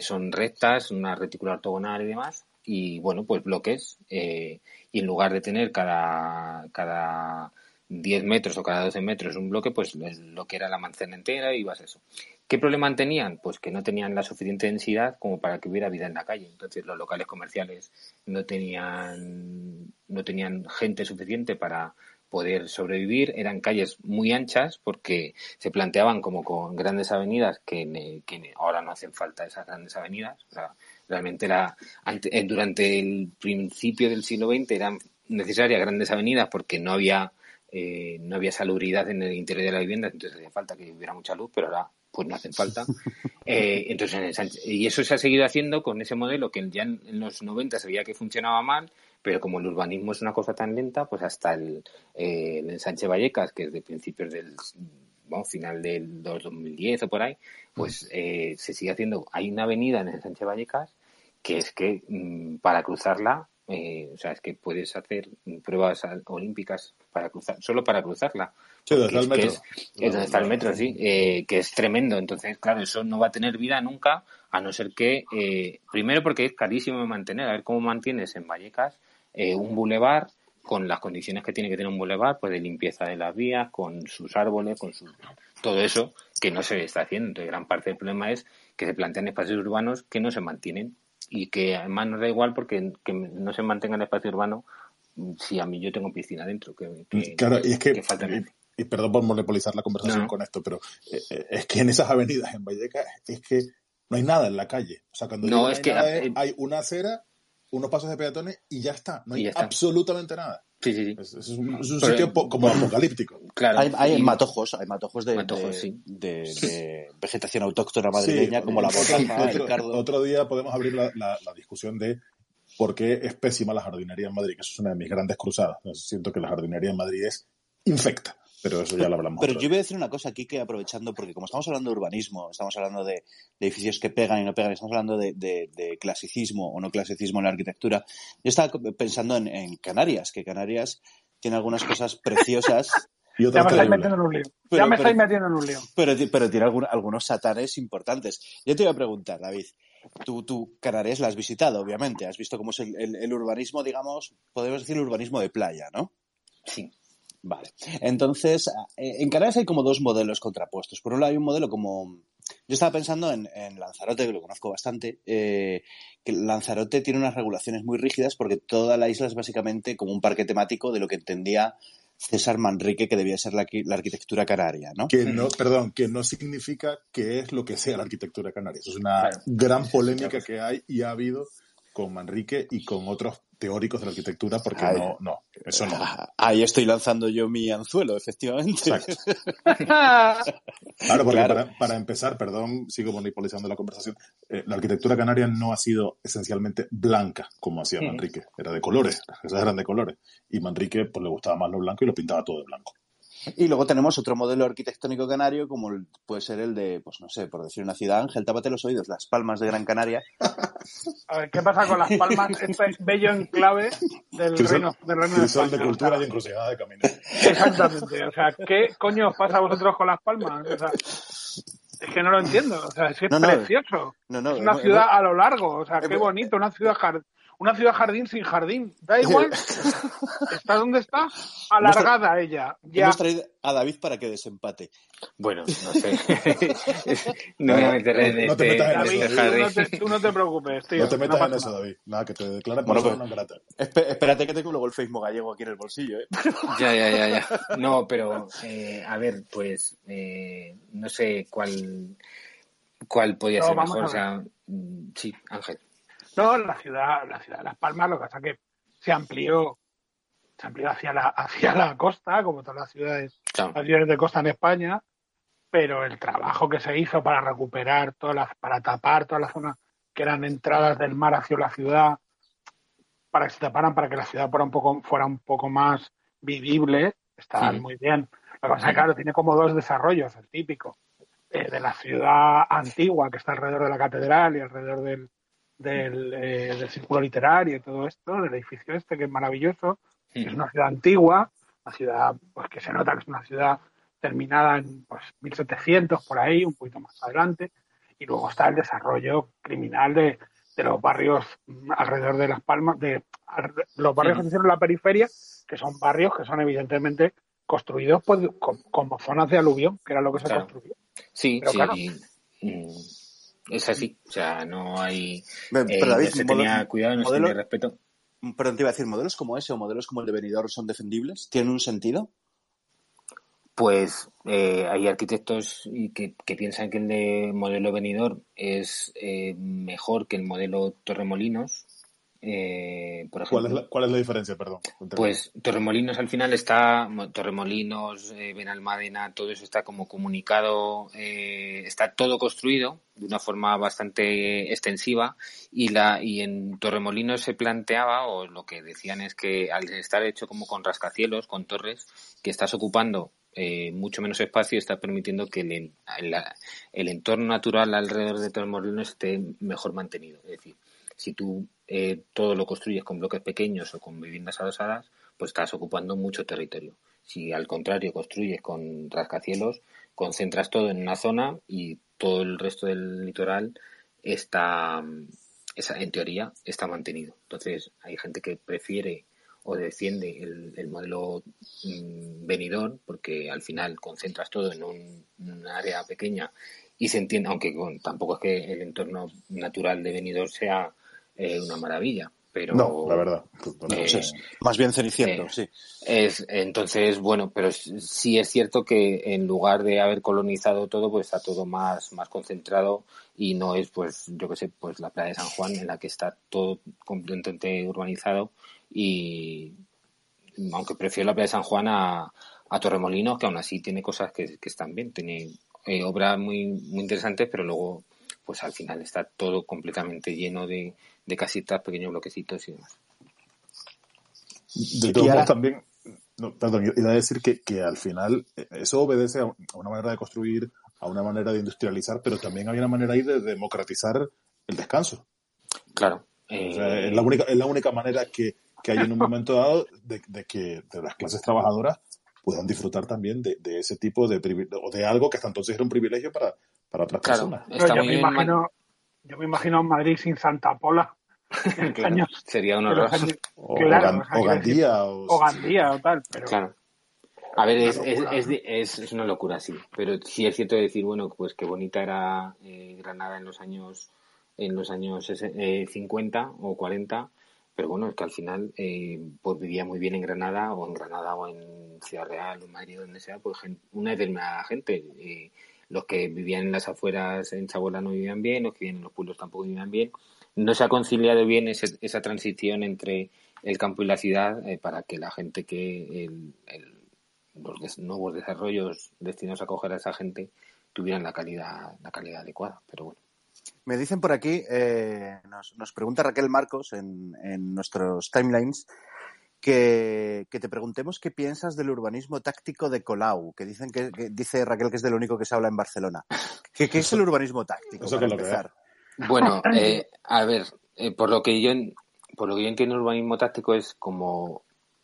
son rectas, una retícula ortogonal y demás, y bueno, pues bloques, y en lugar de tener cada, cada 10 metros o cada 12 metros un bloque, pues lo que era la manzana entera y ibas eso. ¿Qué problema tenían? Pues que no tenían la suficiente densidad como para que hubiera vida en la calle. Entonces los locales comerciales no tenían, no tenían gente suficiente para poder sobrevivir. Eran calles muy anchas porque se planteaban como con grandes avenidas que, ahora no hacen falta esas grandes avenidas. O sea, realmente la, eh, durante el principio del siglo XX eran necesarias grandes avenidas porque no había eh, no había salubridad en el interior de la vivienda, entonces hacía falta que hubiera mucha luz, pero ahora pues no hacen falta. Eh, entonces, y eso se ha seguido haciendo con ese modelo que ya en, los 90 se veía que funcionaba mal, pero como el urbanismo es una cosa tan lenta, pues hasta el, eh, ensanche Vallecas, que es de principios del final del 2010 o por ahí, pues se sigue haciendo. Hay una avenida en el ensanche Vallecas que es que mm, para cruzarla Eh, o sea, es que puedes hacer pruebas olímpicas para cruzar, solo para cruzarla. Sí, donde está el metro. Es, donde está el metro, sí, eh, que es tremendo. Entonces, claro, eso no va a tener vida nunca, a no ser que, eh, primero porque es carísimo mantener, a ver cómo mantienes en Vallecas un bulevar con las condiciones que tiene que tener un bulevar, pues de limpieza de las vías, con sus árboles, con su, todo eso que no se está haciendo. Entonces, gran parte del problema es que se plantean espacios urbanos que no se mantienen y que además nos da igual porque que no se mantenga el espacio urbano si a mí yo tengo piscina dentro. Que, claro, y es que, y, perdón por monopolizar la conversación con esto, pero eh, eh, es que en esas avenidas en Vallecas es que no hay nada en la calle. O sea, cuando no, es que, hay una acera, unos pasos de peatones y ya está. No hay absolutamente nada. Sí, sí, sí. Es, un, sitio como apocalíptico. Claro. Hay, matojos, hay matojos de, de, vegetación autóctona madrileña como la otro, otro, día podemos abrir la, la, discusión de por qué es pésima la jardinería en Madrid, que eso es una de mis grandes cruzadas. Siento que la jardinería en Madrid es infecta pero eso ya lo hablamos. Pero yo voy a decir una cosa aquí que aprovechando, porque como estamos hablando de urbanismo, estamos hablando de, edificios que pegan y no pegan, estamos hablando de, clasicismo o no clasicismo en la arquitectura, yo estaba pensando en, Canarias, que Canarias tiene algunas cosas preciosas. ya me estáis metiendo en un lío. ya me estáis metiendo en un lío. Pero, tiene algunos satanes importantes. Yo te voy a preguntar, David, tú, tú Canarias la has visitado, obviamente, has visto cómo es el, el urbanismo, digamos, podemos decir el urbanismo de playa, ¿no? Sí. Vale. Entonces, eh, en Canarias hay como dos modelos contrapuestos. Por un lado hay un modelo como... Yo estaba pensando en, Lanzarote, que lo conozco bastante, eh, que Lanzarote tiene unas regulaciones muy rígidas porque toda la isla es básicamente como un parque temático de lo que entendía César Manrique que debía ser la, arquitectura canaria, ¿no? Que no, perdón, que no significa que es lo que sea la arquitectura canaria. Eso es una gran polémica que hay y ha habido con Manrique y con otros teóricos de la arquitectura, porque no, no, eso no. Ahí estoy lanzando yo mi anzuelo, efectivamente. claro, porque Para, empezar, perdón, sigo monopolizando la conversación, eh, la arquitectura canaria no ha sido esencialmente blanca, como hacía Manrique, era de colores, las casas eran de colores, y Manrique pues le gustaba más lo blanco y lo pintaba todo de blanco. Y luego tenemos otro modelo arquitectónico canario, como puede ser el de, pues no sé, por decir una ciudad, Ángel, tápate los oídos, Las Palmas de Gran Canaria. A ver, ¿qué pasa con Las Palmas? Este bello enclave del reino, del reino de, España, de cultura y encrucijada de camino. Exactamente. O sea, ¿qué coño os pasa a vosotros con Las Palmas? O sea, es que no lo entiendo. O sea, es que es precioso. es una ciudad a lo largo. O sea, qué bonito, una ciudad una ciudad jardín sin jardín. Da igual. ¿Está donde está? Alargada ella. Ya. Hemos traído a David para que desempate. Bueno, no sé. no me meteré en no te este, metas en eso. David, tú, no tú, no te preocupes, tío. No te metas en eso, David. Nada, que te declaren por bueno, pues, no Espérate que tengo luego el Facebook gallego aquí en el bolsillo, ¿eh? ya, ya, ya, ya. No, pero, eh, a ver, pues, eh, no sé cuál, cuál podía ser mejor. O sea, mm, sí, Ángel. No, la ciudad, la ciudad de Las Palmas, lo que pasa que se amplió, se amplió hacia la, hacia la costa, como todas las ciudades, las ciudades de costa en España, pero el trabajo que se hizo para recuperar todas las, para tapar todas las zonas que eran entradas del mar hacia la ciudad, para que se taparan, para que la ciudad fuera un poco, fuera un poco más vivible, está muy bien. Lo que pasa es que, claro, tiene como dos desarrollos, el típico, eh, de la ciudad antigua que está alrededor de la catedral y alrededor del, del, eh, del círculo literario y todo esto, del edificio este que es maravilloso. Es una ciudad antigua, una ciudad pues que se nota que es una ciudad terminada en pues 1700 por ahí, un poquito más adelante. Y luego está el desarrollo criminal de, de los barrios alrededor de Las Palmas, de los barrios que se hicieron en la periferia, que son barrios que son evidentemente construidos pues, como, zonas de aluvión, que era lo que se construyó. Sí, sí. Es así, o sea, no hay. Pero, eh, David, se tenía cuidado, no se tenía respeto. Pero te iba a decir, ¿modelos como ese o modelos como el de Benidorm son defendibles? ¿Tienen un sentido? Pues eh, hay arquitectos que, que, piensan que el de modelo Benidorm es eh, mejor que el modelo Torremolinos, eh, por ejemplo, ¿Cuál, es la, ¿Cuál es la diferencia, perdón? Pues Torremolinos al final está, Torremolinos, eh, Benalmádena, todo eso está como comunicado, eh, está todo construido de una forma bastante extensiva y la y en Torremolinos se planteaba o lo que decían es que al estar hecho como con rascacielos, con torres, que estás ocupando eh, mucho menos espacio está permitiendo que el, el, entorno natural alrededor de Torremolinos esté mejor mantenido. Es decir, si tú eh, todo lo construyes con bloques pequeños o con viviendas adosadas, pues estás ocupando mucho territorio. Si al contrario construyes con rascacielos, concentras todo en una zona y todo el resto del litoral está, en teoría, está mantenido. Entonces, hay gente que prefiere o defiende el, modelo mm, venidor porque al final concentras todo en un, área pequeña y se entiende, aunque tampoco es que el entorno natural de venidor sea eh, una maravilla, pero no, la verdad, eh, más bien ceniciento, eh, sí. Es, entonces, bueno, pero sí es cierto que en lugar de haber colonizado todo, pues está todo más, más concentrado y no es, pues, yo que sé, pues la playa de San Juan en la que está todo completamente urbanizado y aunque prefiero la playa de San Juan a, a Torremolinos, que aún así tiene cosas que, están bien, tiene eh, obras muy, muy interesantes, pero luego pues al final está todo completamente lleno de, de casitas, pequeños bloquecitos y demás. De todos modos, también, perdón, iba a decir que, que, al final eh, eso obedece a una manera de construir, a una manera de industrializar, pero también hay una manera ahí de democratizar el descanso. Claro. es, la única, es la única manera que, que hay en un momento dado de, de que de las clases trabajadoras puedan disfrutar también de, de ese tipo de o de algo que hasta entonces era un privilegio para, para otras personas. yo, me imagino, yo me imagino Madrid sin Santa Pola. sería un horror. o, Gandía. O, Gandía o tal. Pero... Claro. A ver, es, es, es, es, una locura, sí. Pero sí es cierto decir, bueno, pues qué bonita era eh, Granada en los años en los años eh, 50 o 40 pero bueno, es que al final eh, pues vivía muy bien en Granada o en Granada o en Ciudad Real o en Madrid, donde sea, pues una determinada gente. Eh, los que vivían en las afueras en Chabola no vivían bien, los que vivían en los pueblos tampoco vivían bien. No se ha conciliado bien esa transición entre el campo y la ciudad eh, para que la gente que los nuevos desarrollos destinados a acoger a esa gente tuvieran la calidad la calidad adecuada. Pero bueno. Me dicen por aquí, eh, nos, pregunta Raquel Marcos en, nuestros timelines, que, te preguntemos qué piensas del urbanismo táctico de Colau, que dicen que, dice Raquel que es del único que se habla en Barcelona. ¿Qué, es el urbanismo táctico? para empezar? Bueno, eh, a ver, eh, por lo que yo por lo que yo entiendo el urbanismo táctico es como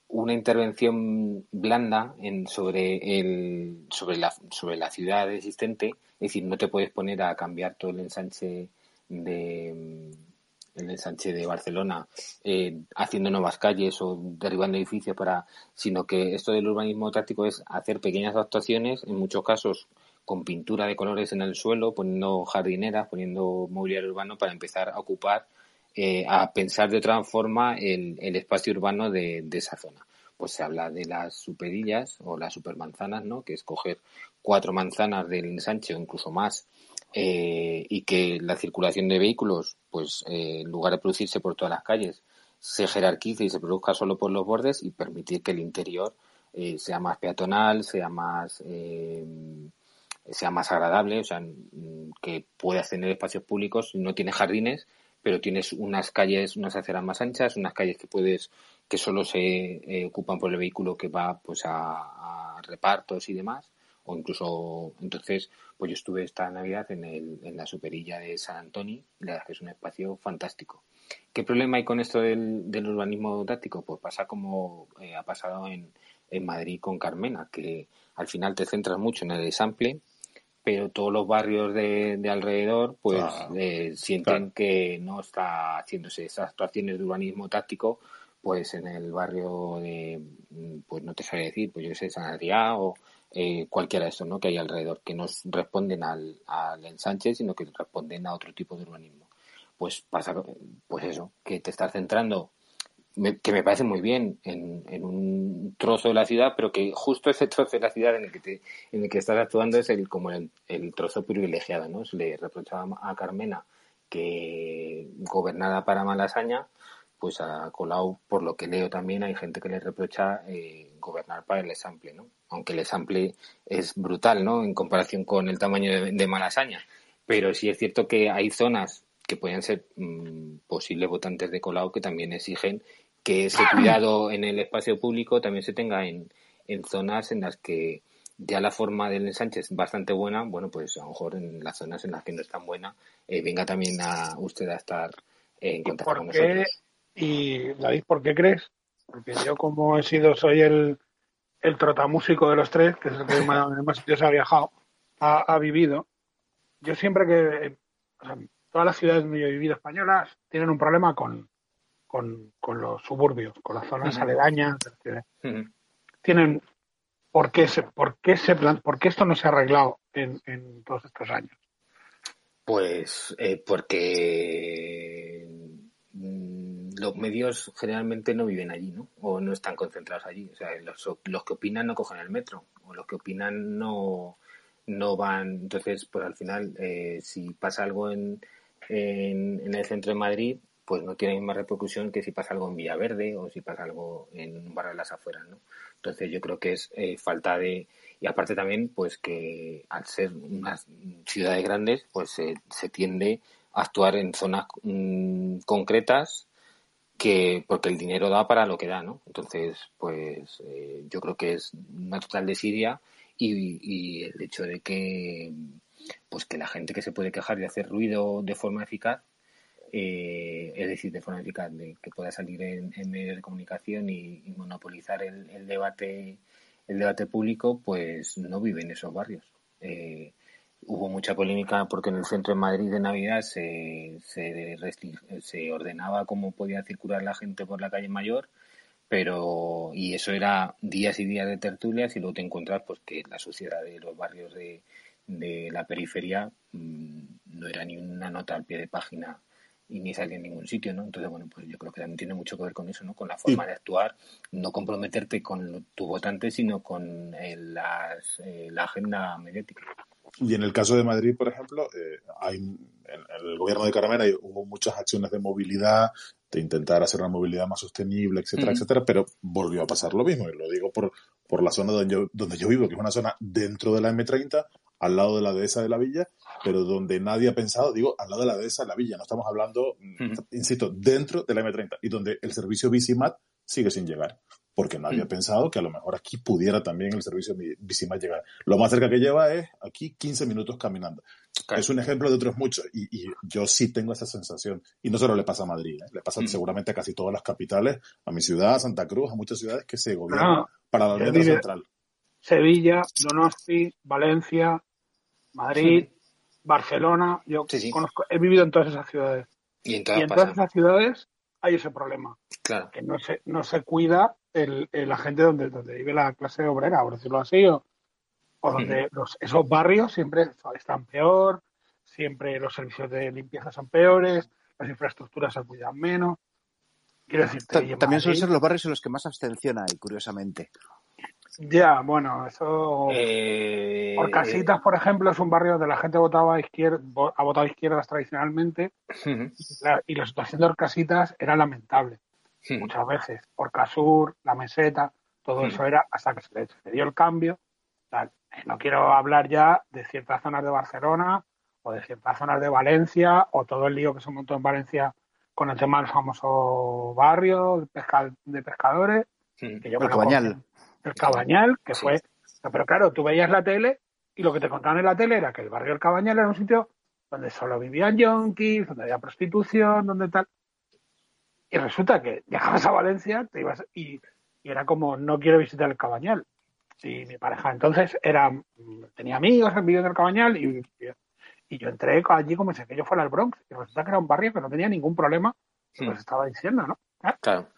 una intervención blanda en, sobre el sobre la sobre la ciudad existente es decir no te puedes poner a cambiar todo el ensanche de el ensanche de Barcelona eh, haciendo nuevas calles o derribando edificios para sino que esto del urbanismo táctico es hacer pequeñas actuaciones en muchos casos con pintura de colores en el suelo poniendo jardineras poniendo mobiliario urbano para empezar a ocupar eh, a pensar de otra forma el, el espacio urbano de, de, esa zona. Pues se habla de las superillas o las supermanzanas, ¿no? Que es coger cuatro manzanas del ensanche o incluso más eh, y que la circulación de vehículos, pues eh, en lugar de producirse por todas las calles, se jerarquice y se produzca solo por los bordes y permitir que el interior eh, sea más peatonal, sea más sea más agradable, o sea, que puedas tener espacios públicos, no tiene jardines, pero tienes unas calles, unas aceras más anchas, unas calles que puedes, que solo se eh, ocupan por el vehículo que va pues a, repartos y demás, o incluso entonces, pues yo estuve esta Navidad en, el, en la superilla de San Antonio, la verdad que es un espacio fantástico. ¿Qué problema hay con esto del, del urbanismo táctico? Pues pasa como eh, ha pasado en, en Madrid con Carmena, que al final te centras mucho en el desample pero todos los barrios de, de alrededor pues ah, eh, sienten que no está haciéndose esas actuaciones de urbanismo táctico pues en el barrio de pues no te sabe decir pues yo sé San Adrián o eh, cualquiera de esos ¿no? que hay alrededor que no responden al, al ensanche sino que responden a otro tipo de urbanismo pues pasa pues eso que te estás centrando que me parece muy bien en, en, un trozo de la ciudad, pero que justo ese trozo de la ciudad en el que, te, en el que estás actuando es el como el, trozo privilegiado, ¿no? Se le reprochaba a Carmena que gobernada para Malasaña, pues a Colau, por lo que leo también, hay gente que le reprocha eh, gobernar para el Esample, ¿no? Aunque el Esample es brutal, ¿no? En comparación con el tamaño de, de Malasaña. Pero sí es cierto que hay zonas que pueden ser mm, posibles votantes de Colau que también exigen que ese cuidado en el espacio público también se tenga en, en zonas en las que ya la forma del ensanche es bastante buena, bueno, pues a lo mejor en las zonas en las que no es tan buena, eh, venga también a usted a estar en contacto con nosotros. Y David, ¿por qué crees? Porque yo como he sido, soy el, el trotamúsico de los tres, que es el que más, más sitios ha viajado, ha, vivido. Yo siempre que, todas las ciudades donde yo he vivido españolas tienen un problema con, con, los suburbios, con las zonas aledañas. Tienen ¿Por qué, se, por, qué se ¿Por qué esto no se ha arreglado en, en todos estos años? Pues eh, porque mm, los medios generalmente no viven allí, ¿no? O no están concentrados allí. O sea, los, los que opinan no cogen el metro, o los que opinan no, no van. Entonces, pues al final, eh, si pasa algo en, en, en, el centro de Madrid, pues no tiene la misma repercusión que si pasa algo en Villaverde o si pasa algo en un barrio de las afueras, ¿no? Entonces yo creo que es eh, falta de y aparte también pues que al ser unas ciudades grandes pues se tiende a actuar en zonas mm, concretas que porque el dinero da para lo que da, ¿no? Entonces pues eh, yo creo que es una total desidia y, y el hecho de que pues que la gente que se puede quejar de hacer ruido de forma eficaz eh, es decir, de forma eficaz, de que pueda salir en, medios de comunicación y, monopolizar el, debate el debate público, pues no vive en esos barrios. Eh, hubo mucha polémica porque en el centro de Madrid de Navidad se, se, se ordenaba cómo podía circular la gente por la calle Mayor, pero y eso era días y días de tertulias y luego te encuentras pues que la sociedad de los barrios de, de la periferia mm, no era ni una nota al pie de página y ni salir en ningún sitio, ¿no? Entonces, bueno, pues yo creo que también tiene mucho que ver con eso, ¿no? Con la forma de actuar, no comprometerte con tu votante, sino con eh, eh, la agenda mediática. Y en el caso de Madrid, por ejemplo, eh, hay, en, el gobierno de Caramera hubo muchas acciones de movilidad, de intentar hacer una movilidad más sostenible, etcétera, etcétera, pero volvió a pasar lo mismo. Y lo digo por, por la zona donde yo, donde yo vivo, que es una zona dentro de la M30, al lado de la dehesa de la villa, pero donde nadie ha pensado, digo, al lado de la dehesa de la villa, no estamos hablando, insisto, dentro de la M30 y donde el servicio Bicimat sigue sin llegar, porque nadie ha pensado que a lo mejor aquí pudiera también el servicio Bicimat llegar. Lo más cerca que lleva es aquí 15 minutos caminando. Es un ejemplo de otros muchos y, yo sí tengo esa sensación. Y no solo le pasa a Madrid, ¿eh? le pasa seguramente a casi todas las capitales, a mi ciudad, a Santa Cruz, a muchas ciudades que se gobiernan para la metro central. Sevilla, Donosti, Valencia, Madrid, Barcelona, yo conozco, he vivido en todas esas ciudades. Y en todas, esas ciudades hay ese problema. Claro. Que no se, no se cuida el, la gente donde, donde vive la clase obrera, por decirlo así, o, donde los, esos barrios siempre están peor, siempre los servicios de limpieza son peores, las infraestructuras se cuidan menos. Quiero decir, también suelen ser los barrios en los que más abstención hay, curiosamente. Ya, bueno, eso. Eh, por Casitas, por ejemplo, es un barrio donde la gente votaba a izquierda, ha votado a izquierdas tradicionalmente y la situación de Orcasitas era lamentable. Muchas veces. Orcasur, la meseta, todo eso era hasta que se le, dio el cambio. Eh, no quiero hablar ya de ciertas zonas de Barcelona o de ciertas zonas de Valencia o todo el lío que se montó en Valencia con el tema del famoso barrio de, pescadores. Que yo el Cabañal el Cabañal, que fue... Pero claro, tú veías la tele y lo que te contaban en la tele era que el barrio del Cabañal era un sitio donde solo vivían yonkis, donde había prostitución, donde tal. Y resulta que llegabas a Valencia te ibas y, era como, no quiero visitar el Cabañal. Y mi pareja entonces era, tenía amigos en vídeo del Cabañal y, y, yo entré allí como si aquello fuera el Bronx. Y resulta que era un barrio que no tenía ningún problema, pues estaba diciendo, ¿no? Claro,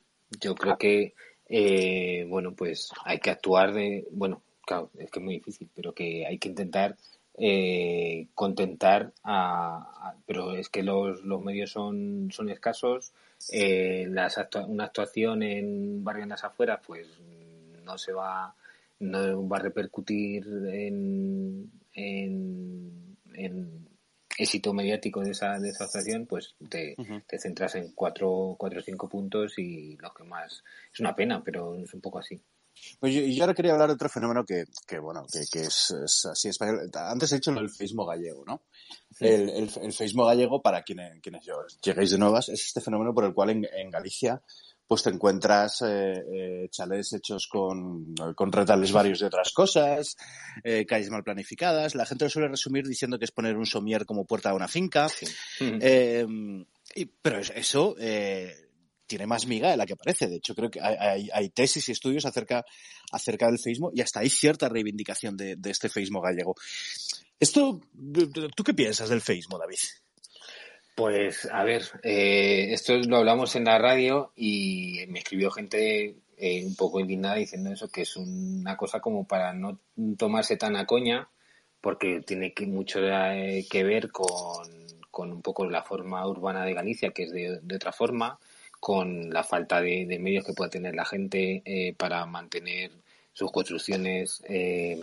yo creo que eh, bueno, pues hay que actuar de, bueno, claro, es que es muy difícil, pero que hay que intentar eh, contentar a, pero es que los, los medios son, son escasos, eh, las una actuación en barrio en las afueras, pues no se va, no va a repercutir en, en, en éxito mediático de esa, de esa actuación, pues te, te centras en cuatro, cuatro o cinco puntos y lo que más es una pena, pero es un poco así. Pues yo, ahora quería hablar de otro fenómeno que, que bueno, que, que es, así español. Antes he dicho el feismo gallego, ¿no? El, el, el, feismo gallego, para quienes, quienes lleguéis de nuevas, es este fenómeno por el cual en, en Galicia pues te encuentras eh, eh, chalés hechos con, con retales varios de otras cosas, eh, calles mal planificadas. La gente lo suele resumir diciendo que es poner un somier como puerta a una finca. Eh, y, pero eso eh, tiene más miga de la que parece. De hecho, creo que hay, hay- tesis y estudios acerca, acerca del feísmo y hasta hay cierta reivindicación de, este feísmo gallego. Esto, ¿tú qué piensas del feísmo, David? Pues a ver, eh, esto lo hablamos en la radio y me escribió gente eh, un poco indignada diciendo eso, que es una cosa como para no tomarse tan a coña, porque tiene que, mucho eh, que ver con, con un poco la forma urbana de Galicia, que es de otra forma, con la falta de, medios que pueda tener la gente eh, para mantener sus construcciones eh,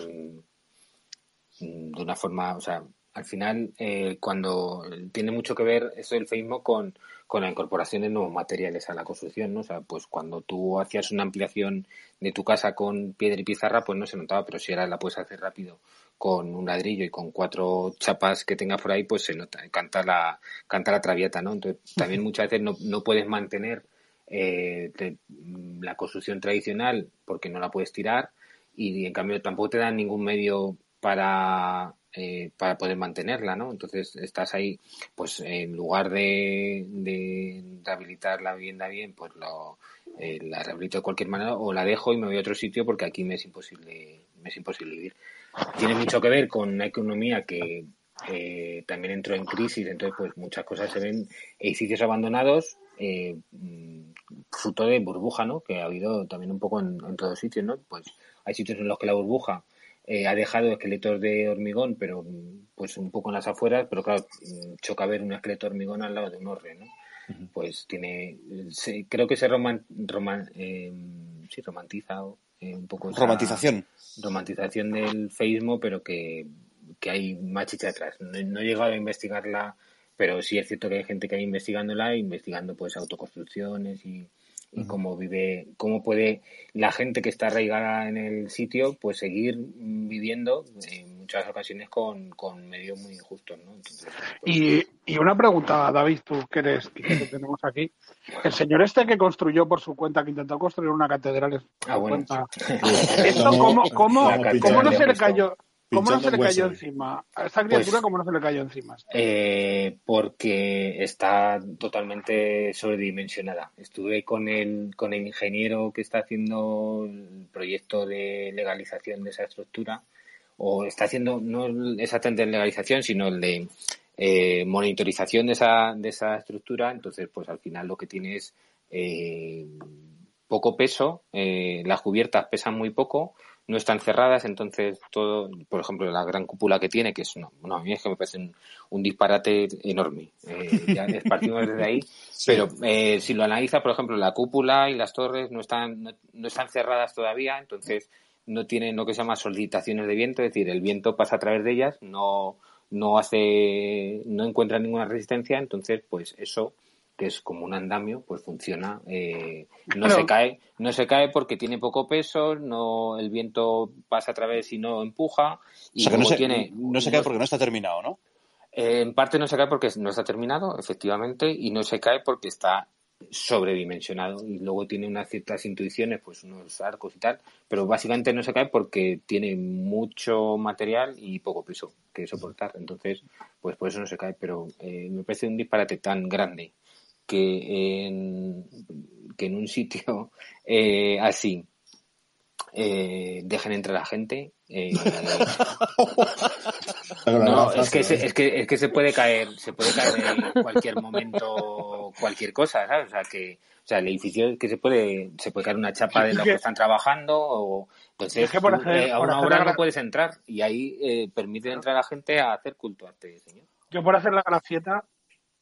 de una forma, o sea, al final, eh, cuando tiene mucho que ver eso del feísmo con, con la incorporación de nuevos materiales a la construcción, ¿no? O sea, pues cuando tú hacías una ampliación de tu casa con piedra y pizarra, pues no se notaba, pero si ahora la puedes hacer rápido con un ladrillo y con cuatro chapas que tengas por ahí, pues se nota, canta la, canta la traviata, ¿no? Entonces, también muchas veces no, no puedes mantener eh, te- la construcción tradicional porque no la puedes tirar y en cambio tampoco te dan ningún medio para eh, para poder mantenerla, ¿no? Entonces estás ahí, pues en lugar de, de rehabilitar la vivienda bien, pues lo, eh, la rehabilito de cualquier manera o la dejo y me voy a otro sitio porque aquí me es imposible, me es imposible vivir. Tiene mucho que ver con una economía que eh, también entró en crisis, entonces pues muchas cosas se ven, edificios abandonados, eh, mm, fruto de burbuja, ¿no? Que ha habido también un poco en, en todos sitios, ¿no? Pues hay sitios en los que la burbuja eh, ha dejado esqueletos de hormigón, pero mm, pues un poco en las afueras, pero claro, mm, choca ver un esqueleto de hormigón al lado de un horre, ¿no? Pues tiene, se- creo que se roman, roman- eh, sí, romantiza eh, un poco esa Romantización. romantización del feísmo, pero que, que hay más chicha detrás. No, no he llegado a investigarla, pero sí es cierto que hay gente que hay investigándola, investigando pues autoconstrucciones y, y cómo vive, cómo puede la gente que está arraigada en el sitio, pues seguir viviendo en muchas ocasiones con, con medios muy injustos, ¿no? Entonces, pues, Y, y una pregunta, David, tú que eres que te tenemos aquí. El señor este que construyó por su cuenta, que intentó construir una catedral por su Ah, bueno. cuenta, Estamos- ¿esto cómo, cómo, cómo no se le cayó? ¿Cómo no se le cayó huesos. encima? A esta criatura, Pues- ¿cómo no se le cayó encima? Eh, porque está totalmente sobredimensionada. Estuve con el, con el ingeniero que está haciendo el proyecto de legalización de esa estructura, o está haciendo no exactamente en legalización, sino el de eh, monitorización de esa, de esa estructura. Entonces, pues al final lo que tiene es eh, poco peso, eh, las cubiertas pesan muy poco, no están cerradas, entonces todo, por ejemplo, la gran cúpula que tiene, que es una, no, a mí es que me parece un, un disparate enorme, eh, ya partimos desde ahí, pero eh, si lo analiza, por ejemplo, la cúpula y las torres no están, no, no están cerradas todavía, entonces no tienen lo que se llama solicitaciones de viento, es decir, el viento pasa a través de ellas, no, no hace, no encuentra ninguna resistencia, entonces pues eso que es como un andamio, pues funciona, eh, no Claro. se cae, no se cae porque tiene poco peso, no el viento pasa a través y no empuja, y O sea que no se, tiene no se cae porque no está terminado, ¿no? eh, en parte no se cae porque no está terminado, efectivamente, y no se cae porque está sobredimensionado y luego tiene unas ciertas intuiciones, pues unos arcos y tal, pero básicamente no se cae porque tiene mucho material y poco peso que soportar, entonces, pues por eso no se cae, pero eh, me parece un disparate tan grande que en, que en un sitio eh, así eh, dejen entrar a gente. eh, no, es que, se, es que es que se puede caer, se puede caer en cualquier momento cualquier cosa, ¿sabes? O sea que, o sea, el edificio es que se puede, se puede caer una chapa de lo que- están trabajando o entonces Es que por hacer- eh, a una la no puedes entrar y ahí eh, permite entrar a la gente a hacer culto a este señor. Yo por hacer la gracieta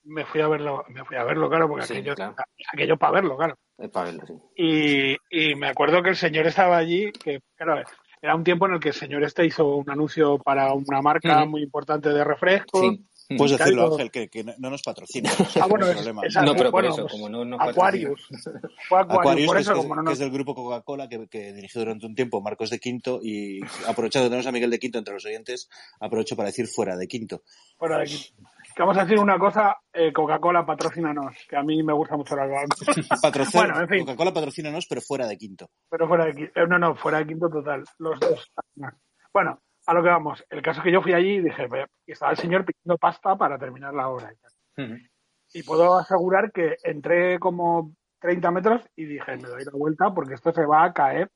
me fui a verlo, me fui a verlo, claro, porque Sí, aquello, claro. aquello para verlo, claro. Es para verlo, sí. Y, y me acuerdo que el señor estaba allí, que claro, era un tiempo en el que el señor este hizo un anuncio para una marca Ujú. muy importante de refrescos. Sí. Puedes decirlo. Ángel, que, que no no nos patrocina. Ah, bueno, no hay es- problema. esa- No, pero por bueno, eso, pues, como no nos Aquarius. Fue Aquarius, Aquarius, por que, eso, es, como no es del grupo Coca-Cola, que, que dirigió durante un tiempo Marcos de Quinto, y aprovechando que tenemos a Miguel de Quinto entre los oyentes, aprovecho para decir fuera de Quinto. fuera de aquí. vamos a decir una cosa, eh, Coca-Cola patrocínanos, que a mí me gusta mucho la Coca-Cola bueno, en fin. Coca-Cola patrocínanos, pero fuera de Quinto. Pero fuera de Quinto. Eh, no, no, fuera de Quinto total. Los dos. Bueno, a lo que vamos. El caso es que yo fui allí y dije, y estaba el señor pidiendo pasta para terminar la obra. Y, y puedo asegurar que entré como 30 metros y dije, me doy la vuelta porque esto se va a caer.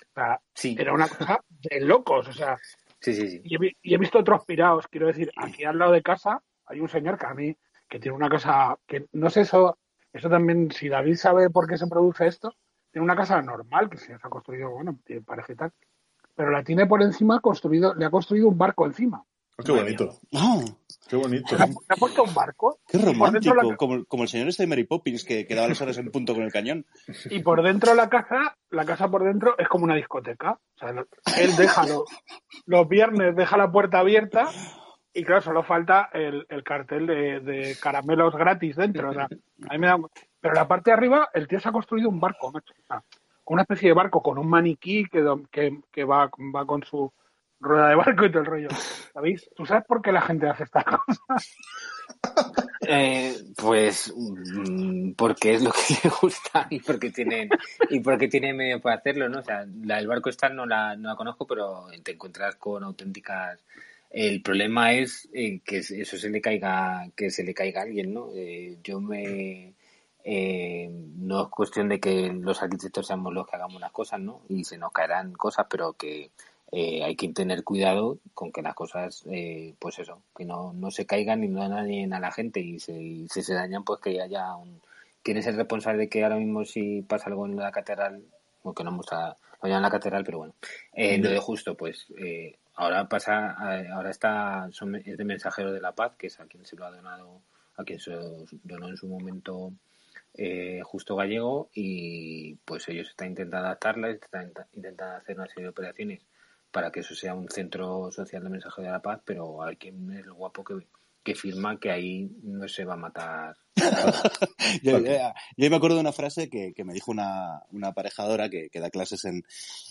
O sea, sí. era una cosa de locos. O sea, sí, sí, sí. Y, he, visto otros pirados. Quiero decir, aquí al lado de casa hay un señor que a mí, que tiene una casa, que no sé eso, eso también, si David sabe por qué se produce esto, tiene una casa normal que se ha construido, bueno, parece tal, pero la tiene por encima construido, le ha construido un barco encima. Oh, qué bonito. Ah. Qué bonito. ¿Le ha, puesto un barco? Qué romántico, como, como, el señor este de Mary Poppins que, que daba las horas en punto con el cañón. Y por dentro la casa, la casa por dentro es como una discoteca. O sea, él deja los, viernes, deja la puerta abierta y claro, solo falta el, el cartel de, de, caramelos gratis dentro. O sea, a mí me da... Pero la parte de arriba, el tío se ha construido un barco, macho. Una especie de barco con un maniquí que, que, que va, va con su rueda de barco y todo el rollo. ¿Sabéis? ¿Tú sabes por qué la gente hace estas cosas? Eh, pues mm, porque es lo que le gusta y porque tienen y porque tiene medio para hacerlo, ¿no? O sea, la del barco esta no la, no la conozco, pero te encuentras con auténticas. El problema es eh, que eso se le caiga, que se le caiga a alguien, ¿no? Eh, yo me eh, no es cuestión de que los arquitectos seamos los que hagamos las cosas, ¿no? Y se nos caerán cosas, pero que eh, hay que tener cuidado con que las cosas, eh, pues eso, que no, no se caigan y no dañen a la gente y, si se dañan, pues que haya un... ¿Quién es el responsable de que ahora mismo si pasa algo en la catedral, aunque no vamos a en la catedral, pero bueno, eh, lo de justo, pues ahora pasa, ahora está, son, es de Mensajero de la Paz, que es a quien se lo ha donado, a quien se donó en su momento eh, Justo Gallego y pues ellos están intentando adaptarla, están intentando hacer una serie de operaciones para que eso sea un centro social de mensaje de la paz, pero hay quien es el guapo que, que firma que ahí no se va a matar. yo, me acuerdo de una frase que, me dijo una, una aparejadora que, da clases en,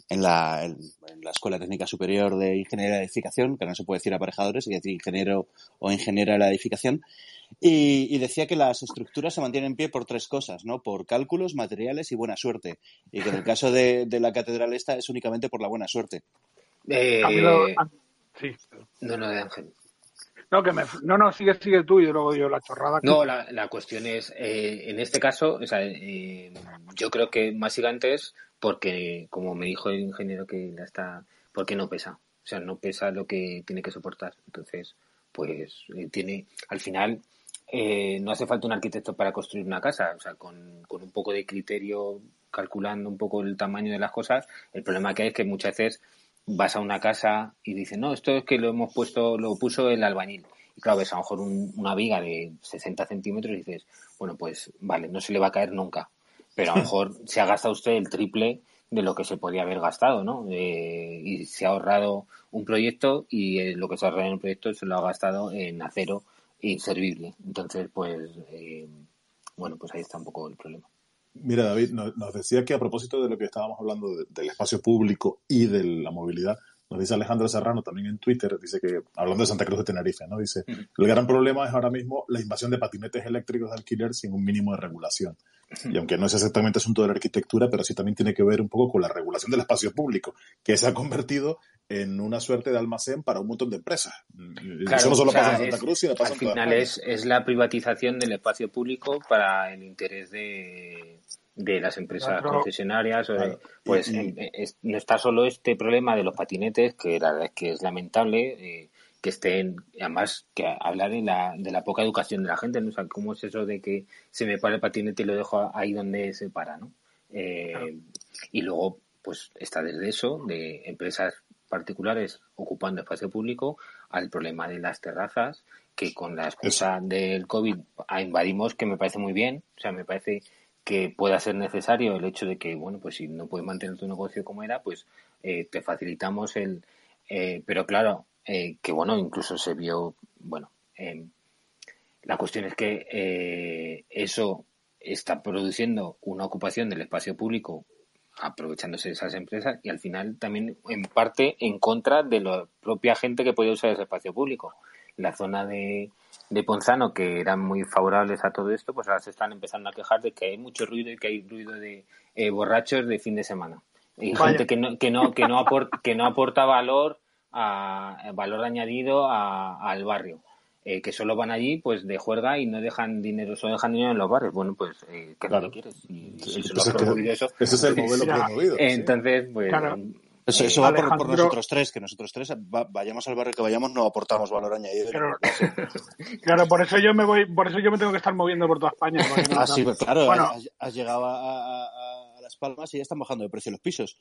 en, la, en, la Escuela Técnica Superior de Ingeniería de Edificación, que no se puede decir aparejadores, hay decir ingeniero o ingeniera de la edificación, y, decía que las estructuras se mantienen en pie por tres cosas, ¿no? Por cálculos, materiales y buena suerte. Y que en el caso de, de la catedral esta es únicamente por la buena suerte. Eh, sí. No, no, de Ángel. No, que me, no, no, sigue, sigue tú y luego yo la chorrada. No, la, la cuestión es, eh, en este caso, o sea, eh, yo creo que más gigante es porque, como me dijo el ingeniero que la está, porque no pesa. O sea, no pesa lo que tiene que soportar. Entonces, pues eh, tiene, al final, eh, no hace falta un arquitecto para construir una casa. O sea, con, con un poco de criterio, calculando un poco el tamaño de las cosas, el problema que hay es que muchas veces vas a una casa y dices, no, esto es que lo hemos puesto, lo puso el albañil. Y claro, ves a lo mejor una viga de 60 centímetros y dices, bueno, pues vale, no se le va a caer nunca. Pero a lo mejor se ha gastado usted el triple de lo que se podía haber gastado, ¿no? Eh, y se ha ahorrado un proyecto y eh, lo que se ha ahorrado en el proyecto se lo ha gastado en acero inservible. Entonces, pues, eh, bueno, pues ahí está un poco el problema. Mira, David, nos decía que a propósito de lo que estábamos hablando del espacio público y de la movilidad, nos dice Alejandro Serrano también en Twitter, dice que, hablando de Santa Cruz de Tenerife, ¿no? Dice, el gran problema es ahora mismo la invasión de patinetes eléctricos de alquiler sin un mínimo de regulación. Y aunque no es exactamente asunto de la arquitectura, pero sí también tiene que ver un poco con la regulación del espacio público, que se ha convertido en una suerte de almacén para un montón de empresas. Eso no solo pasa en Santa Cruz, sino pasa Al final es, es la privatización del espacio público para el interés de, de las empresas concesionarias. pues no está solo este problema de los patinetes, que la verdad es que es lamentable. Eh, que estén, además, que habla de la, de la poca educación de la gente, ¿no? O sea, ¿cómo es eso de que se me para el patinete y lo dejo ahí donde se para, ¿no? Eh, y luego, pues está desde eso, de empresas particulares ocupando espacio público, al problema de las terrazas, que con la excusa del COVID invadimos, que me parece muy bien, o sea, me parece que pueda ser necesario el hecho de que, bueno, pues si no puedes mantener tu negocio como era, pues eh, te facilitamos el... Eh, pero claro, eh, que bueno, incluso se vio, bueno, la cuestión es que eso está produciendo una ocupación del espacio público aprovechándose de esas empresas y al final también en parte en contra de la propia gente que puede usar ese espacio público. la zona de, de Ponzano, que eran muy favorables a todo esto, pues ahora se están empezando a quejar de que hay mucho ruido y que hay ruido de eh, borrachos de fin de semana. Y gente que no, que no, que no aporta, que no aporta valor a, valor añadido al barrio. Eh, que solo van allí pues de juerga y no dejan dinero, solo dejan dinero en los barrios. Bueno, pues, eh, ¿qué claro. quieres? Y, eso Ese es el modelo promovido. Entonces, pues, eso, eso va por, nosotros tres, que nosotros tres vayamos al barrio que vayamos no aportamos valor añadido. Claro, por eso yo me voy, por eso yo me tengo que estar moviendo por toda España. ah, sí, pues claro, has, llegado a, Las Palmas y ya están bajando de precio los pisos.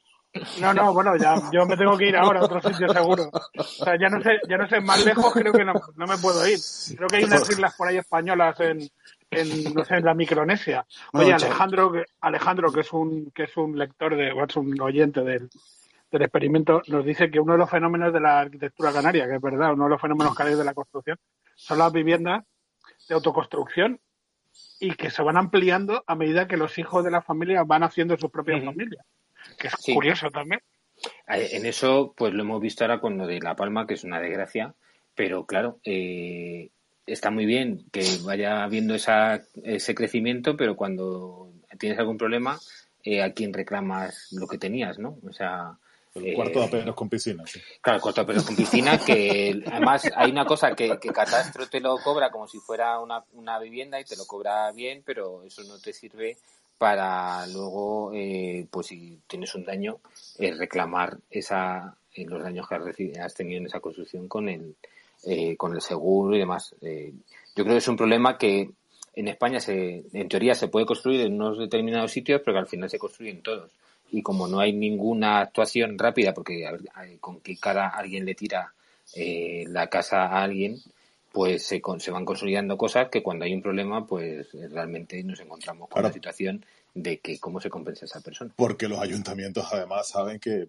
No, no, bueno, ya yo me tengo que ir ahora a otro sitio seguro. O sea, ya no sé, ya no sé más lejos, creo que no, no me puedo ir. Creo que hay unas islas por ahí españolas en, en no sé, en la Micronesia. Oye, Alejandro, Alejandro, que es un que es un lector de, o es un oyente del del experimento nos dice que uno de los fenómenos de la arquitectura canaria, que es verdad, uno de los fenómenos canarios de la construcción, son las viviendas de autoconstrucción y que se van ampliando a medida que los hijos de la familia van haciendo sus propias familias, que es curioso también. En eso, pues lo hemos visto ahora con lo de La Palma, que es una desgracia, pero claro, eh, está muy bien que vaya habiendo esa, ese crecimiento, pero cuando tienes algún problema, eh, a quién reclamas lo que tenías, ¿no? O sea, el cuarto de eh, apenas con piscina, sí. Claro, el cuarto de apenas con piscina, que además hay una cosa que, que Catastro te lo cobra como si fuera una, una vivienda y te lo cobra bien, pero eso no te sirve para luego, eh, pues si tienes un daño, eh, reclamar esa, eh, los daños que has, recibido, has, tenido en esa construcción con el, eh, con el seguro y demás. Eh, yo creo que es un problema que en España, se, en teoría, se puede construir en unos determinados sitios, pero que al final se construyen todos y como no hay ninguna actuación rápida, porque con qué cara alguien le tira eh, la casa a alguien, pues se, se van consolidando cosas que cuando hay un problema, pues realmente nos encontramos con la situación de que cómo se compensa a esa persona. Porque los ayuntamientos además saben que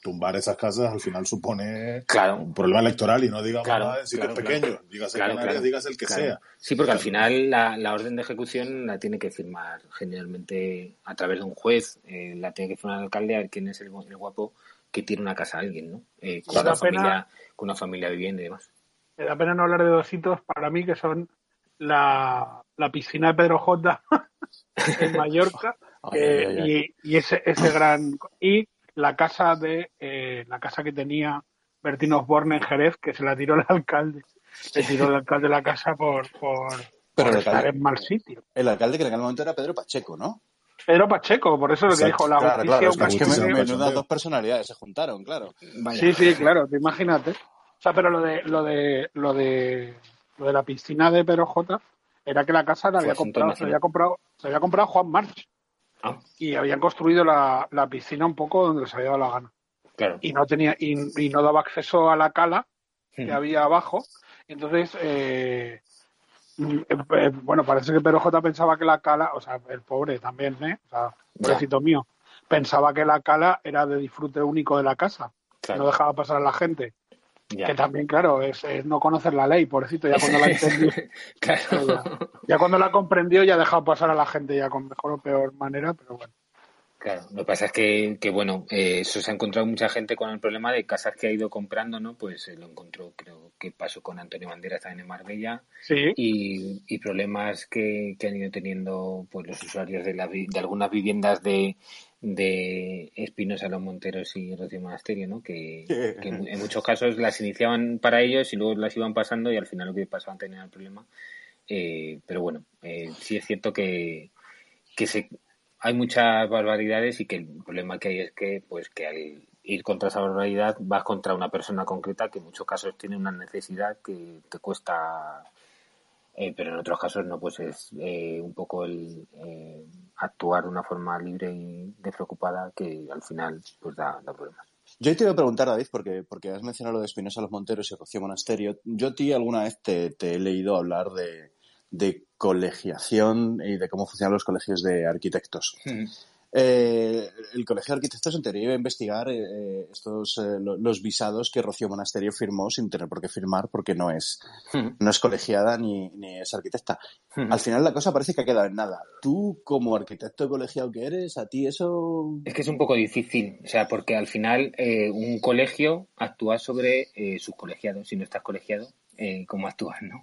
tumbar esas casas al final supone un problema electoral y no digamos nada en sitios pequeños, digas el digas el que sea. Sí, porque al final la, la, orden de ejecución la tiene que firmar generalmente a través de un juez, eh, la tiene que firmar el alcalde a ver quién es el, guapo que tiene una casa a alguien, ¿no? Eh, con, una familia, con una familia viviendo y demás. Me da pena no hablar de dos hitos para mí que son la, la piscina de Pedro J en Mallorca Y, y, ese, ese gran... Y la casa de eh, la casa que tenía Bertín Osborne en Jerez, que se la tiró el alcalde. Se tiró el alcalde de la casa por, por, Pero estar en mal sitio. El alcalde que en aquel momento era Pedro Pacheco, ¿no? Pedro Pacheco, por eso lo que dijo la justicia. Claro, es que menudas dos personalidades se juntaron, claro. Sí, sí, claro, te imagínate. O sea, pero lo de, lo de, lo de, lo de la piscina de Pedro J era que la casa la había comprado, se había comprado, se había comprado Juan March. Ah. Y habían construido la, la, piscina un poco donde les había dado la gana. Claro. Y no tenía, y, no daba acceso a la cala que hmm. había abajo. Entonces, eh, mm, eh, bueno, parece que Pedro J pensaba que la cala, o sea, el pobre también, ¿eh? O sea, pobrecito mío, pensaba que la cala era de disfrute único de la casa. No dejaba pasar a la gente. Que también, claro, es, no conocer la ley, pobrecito, ya cuando la entendió. ya, cuando la comprendió ya ha dejado pasar a la gente ya con mejor o peor manera, pero bueno. Claro, lo que pasa es que, que bueno, eh, eso se ha encontrado mucha gente con el problema de casas que ha ido comprando, ¿no? Pues lo encontró, creo que pasó con Antonio Banderas también en Marbella. Sí. Y, y problemas que, que han ido teniendo pues los usuarios de, la, de algunas viviendas de, de Espinosa, Los Monteros y Rocío Monasterio, ¿no? Que, en, muchos casos las iniciaban para ellos y luego las iban pasando y al final lo que pasaban tenía el problema. Eh, pero bueno, eh, sí es cierto que, que se, hay muchas barbaridades y que el problema que hay es que, pues, que al ir contra esa barbaridad vas contra una persona concreta que en muchos casos tiene una necesidad que te cuesta eh, pero en otros casos no, pues es eh, un poco el eh, actuar de una forma libre y despreocupada que al final pues da, problemas. Yo te iba a preguntar, David, porque, porque has mencionado lo de Espinosa Los Monteros y Rocío Monasterio. Yo a ti alguna vez te, he leído hablar de, de, colegiación y de cómo funcionan los colegios de arquitectos. Eh, el Colegio de Arquitectos en teoría iba a investigar eh, eh, estos los visados que Rocío Monasterio firmó sin tener por qué firmar porque no es hmm. no es colegiada ni, ni es arquitecta. Hmm. Al final la cosa parece que ha quedado en nada. Tú como arquitecto colegiado que eres, a ti eso es que es un poco difícil, o sea, porque al final un colegio actúa sobre sus colegiados. Si no estás colegiado, eh, cómo actúas, ¿no?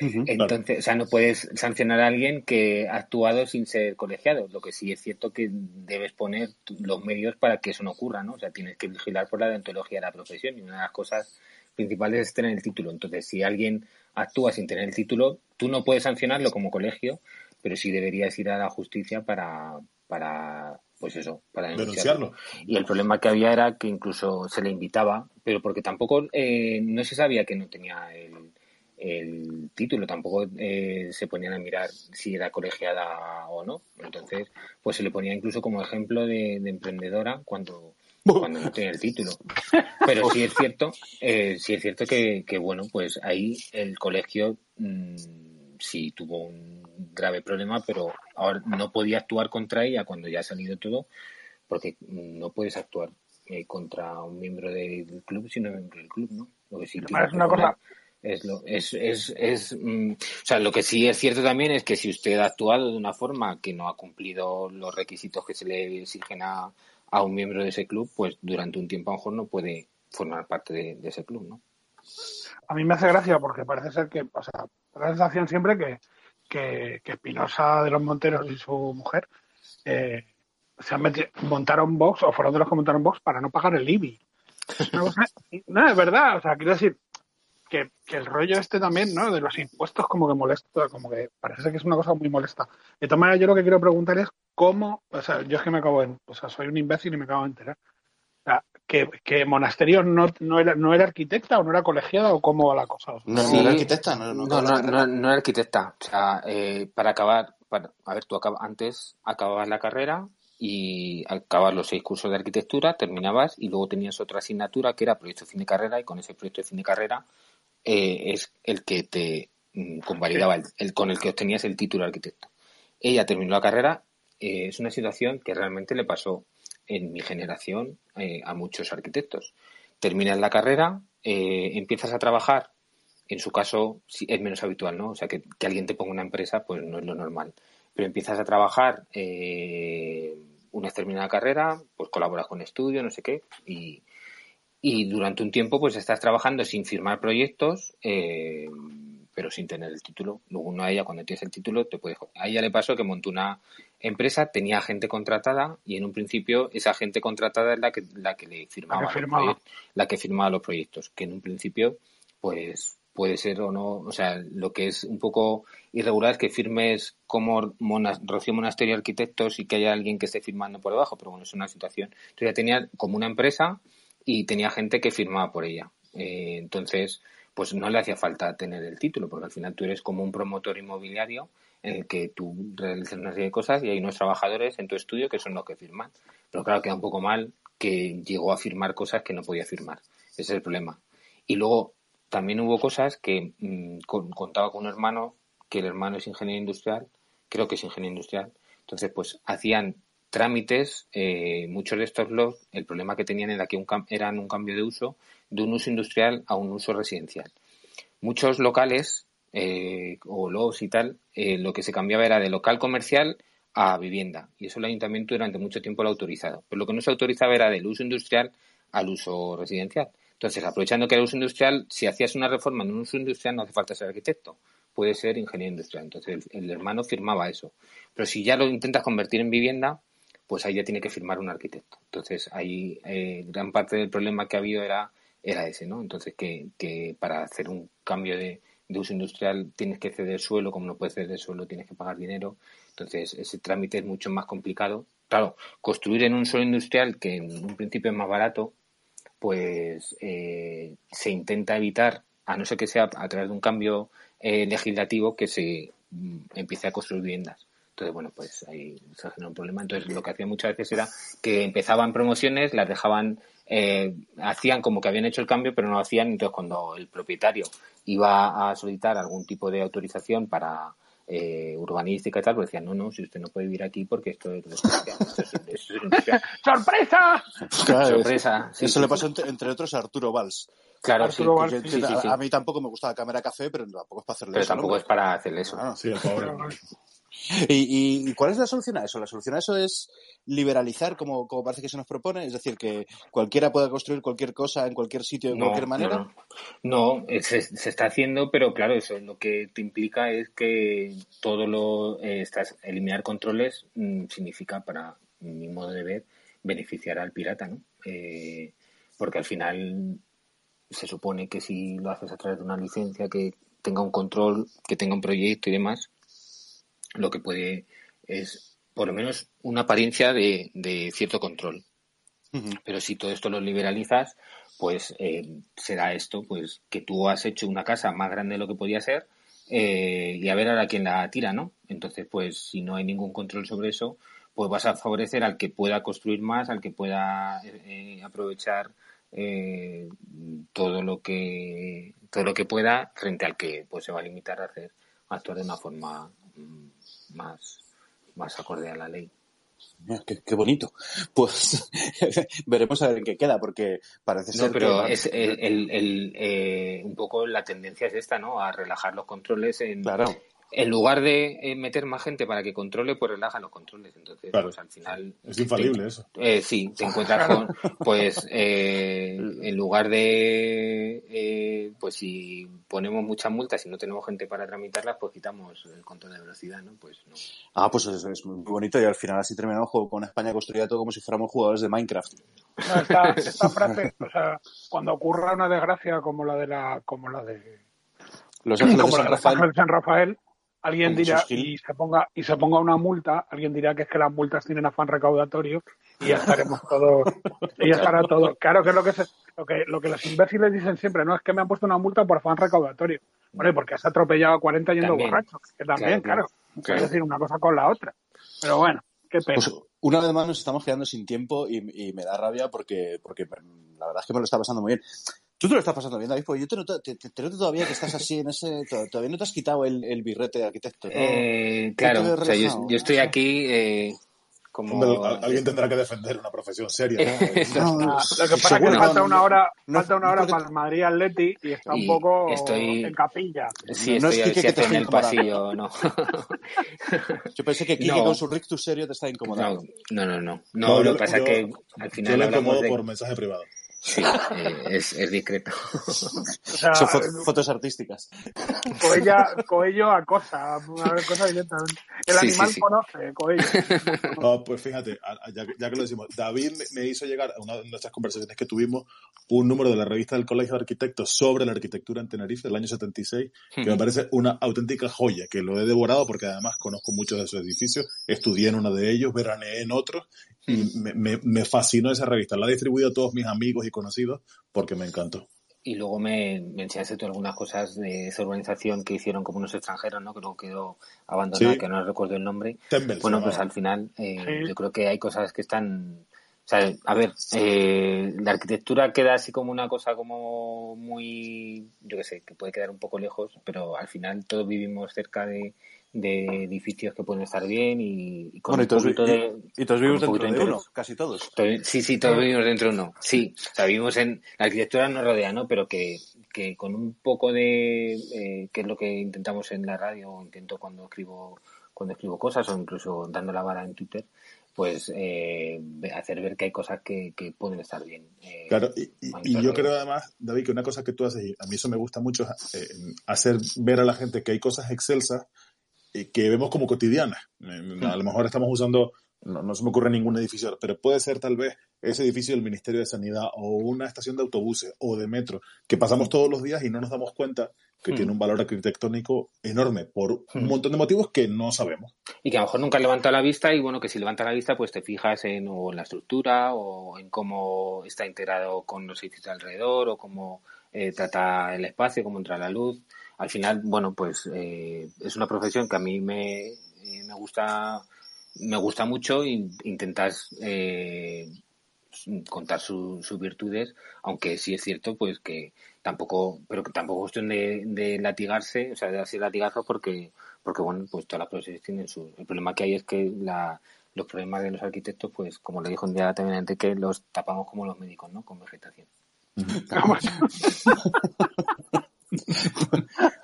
Entonces, o sea, no puedes sancionar a alguien que ha actuado sin ser colegiado. Lo que sí es cierto que debes poner los medios para que eso no ocurra, ¿no? O sea, tienes que vigilar por la deontología de la profesión y una de las cosas principales es tener el título. Entonces, si alguien actúa sin tener el título, tú no puedes sancionarlo como colegio, pero sí deberías ir a la justicia para, para pues eso, para denunciarlo. Y el problema que había era que incluso se le invitaba, pero porque tampoco eh, no se sabía que no tenía el, el título, tampoco eh, se ponían a mirar si era colegiada o no. Entonces, pues se le ponía incluso como ejemplo de, emprendedora cuando, cuando no tenía el título. Pero sí es cierto, eh, sí es cierto que, que, bueno, pues ahí el colegio mmm, sí tuvo un grave problema, pero ahora no podía actuar contra ella cuando ya ha salido todo, porque no puedes actuar eh, contra un miembro del club, sino miembro del club, ¿no? Lo que sí es una cosa es lo, es, es, es mm, o sea, lo que sí es cierto también es que si usted ha actuado de una forma que no ha cumplido los requisitos que se le exigen a, a un miembro de ese club, pues durante un tiempo a lo mejor no puede formar parte de, ese club, ¿no? A mí me hace gracia porque parece ser que, o sea, la sensación siempre que, que, que Espinosa de los Monteros y su mujer eh, se han metido, montaron box o fueron de los que montaron box para no pagar el IBI. no, es verdad, o sea, quiero decir, que, el rollo este también, ¿no? De los impuestos como que molesta, como que parece que es una cosa muy molesta. De todas maneras, yo lo que quiero preguntar es cómo, o sea, yo es que me acabo de, o sea, soy un imbécil y me acabo de enterar. O sea, que, que Monasterio no, no, era, no era arquitecta o no era colegiada o cómo va la cosa. no, era arquitecta, no, no, no, no, era arquitecta. O sea, eh, para acabar, para, a ver, tú antes acababas la carrera y acababas los seis cursos de arquitectura, terminabas y luego tenías otra asignatura que era proyecto de fin de carrera y con ese proyecto de fin de carrera eh, es el que te mm, convalidaba, el, con el que obtenías el título de arquitecto. Ella terminó la carrera, eh, es una situación que realmente le pasó en mi generación eh, a muchos arquitectos. Terminas la carrera, empiezas a trabajar, en su caso es menos habitual, ¿no? O sea, que, que, alguien te ponga una empresa, pues no es lo normal. Pero empiezas a trabajar una vez terminada carrera, pues colaboras con estudio, no sé qué, y, y durante un tiempo pues estás trabajando sin firmar proyectos, eh, pero sin tener el título. Luego a ella cuando tienes el título te puede... A ella le pasó que montó una empresa, tenía gente contratada y en un principio esa gente contratada es la que, la que le firmaba, la que firmaba. Los proyectos, que en un principio pues puede ser o no, o sea, lo que es un poco irregular es que firmes como Rocío Monasterio Arquitectos y que haya alguien que esté firmando por debajo, pero bueno, es una situación. Entonces ya tenía como una empresa y tenía gente que firmaba por ella. Eh, entonces, pues no le hacía falta tener el título, porque al final tú eres como un promotor inmobiliario en el que tú realizas una serie de cosas y hay unos trabajadores en tu estudio que son los que firman. Pero claro, queda un poco mal que llegó a firmar cosas que no podía firmar. Ese es el problema. Y luego también hubo cosas que mm, contaba con un hermano, que el hermano es ingeniero industrial, creo que es ingeniero industrial. Entonces, pues hacían trámites, eh, muchos de estos logs, el problema que tenían era que un eran un cambio de uso de un uso industrial a un uso residencial. Muchos locales eh, o logs y tal, eh, lo que se cambiaba era de local comercial a vivienda y eso el ayuntamiento durante mucho tiempo lo ha autorizado. Pero lo que no se autorizaba era del uso industrial al uso residencial. Entonces, aprovechando que era uso industrial, si hacías una reforma en un uso industrial no hace falta ser arquitecto, puede ser ingeniero industrial. Entonces, el hermano firmaba eso. Pero si ya lo intentas convertir en vivienda, pues ahí ya tiene que firmar un arquitecto. Entonces, ahí eh, gran parte del problema que ha habido era, era ese, ¿no? Entonces, que, para hacer un cambio de, uso industrial tienes que ceder suelo, como no puedes ceder suelo tienes que pagar dinero. Entonces, ese trámite es mucho más complicado. Claro, construir en un suelo industrial que en un principio es más barato, pues eh, se intenta evitar, a no ser que sea a través de un cambio eh, legislativo, que se mm, empiece a construir viviendas. Entonces, bueno, pues ahí se generó un problema. Entonces, lo que hacía muchas veces era que empezaban promociones, las dejaban, eh, hacían como que habían hecho el cambio, pero no lo hacían. Entonces, cuando el propietario iba a solicitar algún tipo de autorización para eh, urbanística y tal, pues decían, no, no, si usted no puede vivir aquí porque esto es... ¡Sorpresa! Sorpresa. Eso le pasó entre, otros a Arturo Valls. Claro, sí, A mí tampoco me gusta la cámara café, pero tampoco es para hacerle pero eso. tampoco es para hacerle eso. sí, el pobre. ¿Y, cuál es la solución a eso? La solución a eso es liberalizar, como, como parece que se nos propone, es decir, que cualquiera pueda construir cualquier cosa en cualquier sitio de cualquier manera. No, eh, se, está haciendo, pero claro, eso lo que te implica es que todo lo eh, estás eliminar controles mm, significa para mi modo de ver beneficiar al pirata, ¿no? Eh, porque al final se supone que si lo haces a través de una licencia que tenga un control, que tenga un proyecto y demás, lo que puede es por lo menos una apariencia de, cierto control. Pero si todo esto lo liberalizas, pues eh, será esto, pues que tú has hecho una casa más grande de lo que podía ser eh, y a ver ahora quién la tira, ¿no? Entonces, pues si no hay ningún control sobre eso, pues vas a favorecer al que pueda construir más, al que pueda eh, aprovechar todo lo que todo lo que pueda frente al que pues se va a limitar a hacer actuar de una forma mm, más, más acorde a la ley. Qué, bonito. Pues veremos a ver en qué queda, porque parece ser. No, pero es el, el, eh, un poco la tendencia es esta, ¿no? A relajar los controles en, claro en lugar de eh, meter más gente para que controle, pues relajan los controles. Entonces, pues al final. Es infalible eso. Eh, sí, te encuentras con, pues, eh, en lugar de, eh, pues si ponemos muchas multas y no tenemos gente para tramitarlas, pues quitamos el control de velocidad, ¿no? Pues no. Ah, pues es, es muy bonito y al final así terminamos con España construida todo como si fuéramos jugadores de Minecraft. esta, esta frase, o sea, cuando ocurra una desgracia como la de la, como la de los Ángeles como de San Rafael. Alguien dirá y se ponga y se ponga una multa, alguien dirá que es que las multas tienen afán recaudatorio y ya estaremos todos y ya estará todo. Claro que es lo que lo que lo que los imbéciles dicen siempre, no es que me han puesto una multa por afán recaudatorio. Bueno, porque has atropellado a 40 yendo borracho, que también, claro, Es decir, una cosa con la otra. Pero bueno, qué pena. Pues, una vez más nos estamos quedando sin tiempo y, y me da rabia porque porque la verdad es que me lo está pasando muy bien. Tú te lo estás pasando bien, David, porque yo te noto, te, noto todavía que estás así en ese. Todavía no te has quitado el, el birrete de arquitecto. ¿no? Eh, claro, o sea, yo, estoy aquí. Eh, como... alguien tendrá que defender una profesión seria. ¿no? lo que pasa es que falta una hora, falta una hora para el Madrid Atleti y está un poco en capilla. Sí, estoy, no es que, que en el pasillo, no. Yo pensé que Kiki con su rictus serio te está incomodando. No, no, no. No, lo que pasa es que al final. Yo lo incomodo por mensaje privado. Sí, eh, es, es, discreto. Son fotos artísticas. Coella, Coello acosa, cosa directamente. El animal conoce, Coello. No, pues fíjate, ya, ya, que lo decimos, David me hizo llegar a una de nuestras conversaciones que tuvimos un número de la revista del Colegio de Arquitectos sobre la arquitectura en Tenerife del año 76, que me parece una auténtica joya, que lo he devorado porque además conozco muchos de esos edificios, estudié en uno de ellos, veraneé en otros, y me, me, me fascinó esa revista. La he distribuido a todos mis amigos y conocidos porque me encantó. Y luego me, me enseñaste tú algunas cosas de esa urbanización que hicieron como unos extranjeros, ¿no? Que luego quedó abandonada, que no recuerdo el nombre. bueno, pues al final eh, yo creo que hay cosas que están... O sea, a ver, eh, la arquitectura queda así como una cosa como muy, yo qué sé, que puede quedar un poco lejos, pero al final todos vivimos cerca de, de edificios que pueden estar bien y, con un poquito de... Y, todos vivimos dentro de, uno, casi todos. Sí, sí, todos vivimos dentro de uno. Sí, o sea, vivimos en... La arquitectura nos rodea, ¿no? Pero que, que con un poco de... Eh, que es lo que intentamos en la radio, o intento cuando escribo cuando escribo cosas o incluso dando la vara en Twitter, pues eh, hacer ver que hay cosas que, que pueden estar bien. Eh, claro, y, y yo creo además, David, que una cosa que tú haces, y a mí eso me gusta mucho, eh, hacer ver a la gente que hay cosas excelsas que vemos como cotidianas. Eh, a lo mejor estamos usando, no, se me ocurre ningún edificio, pero puede ser tal vez ese edificio del Ministerio de Sanidad o una estación de autobuses o de metro que pasamos todos los días y no nos damos cuenta que tiene un valor arquitectónico enorme por un montón de motivos que no sabemos. Y que a lo mejor nunca levanta la vista y bueno, que si levanta la vista pues te fijas en, o en la estructura o en cómo está integrado con los edificios alrededor o cómo eh, trata el espacio, cómo entra la luz al final, bueno, pues eh, es una profesión que a mí me, eh, me gusta me gusta mucho e intentas eh, contar sus virtudes, aunque sí es cierto pues que tampoco, pero que tampoco es cuestión de, latigarse, o sea, de darse latigazos porque, porque bueno, pues todas las profesiones tienen su, el problema que hay es que la, los problemas de los arquitectos, pues como le dijo un día también que los tapamos como los médicos, ¿no? Con vegetación.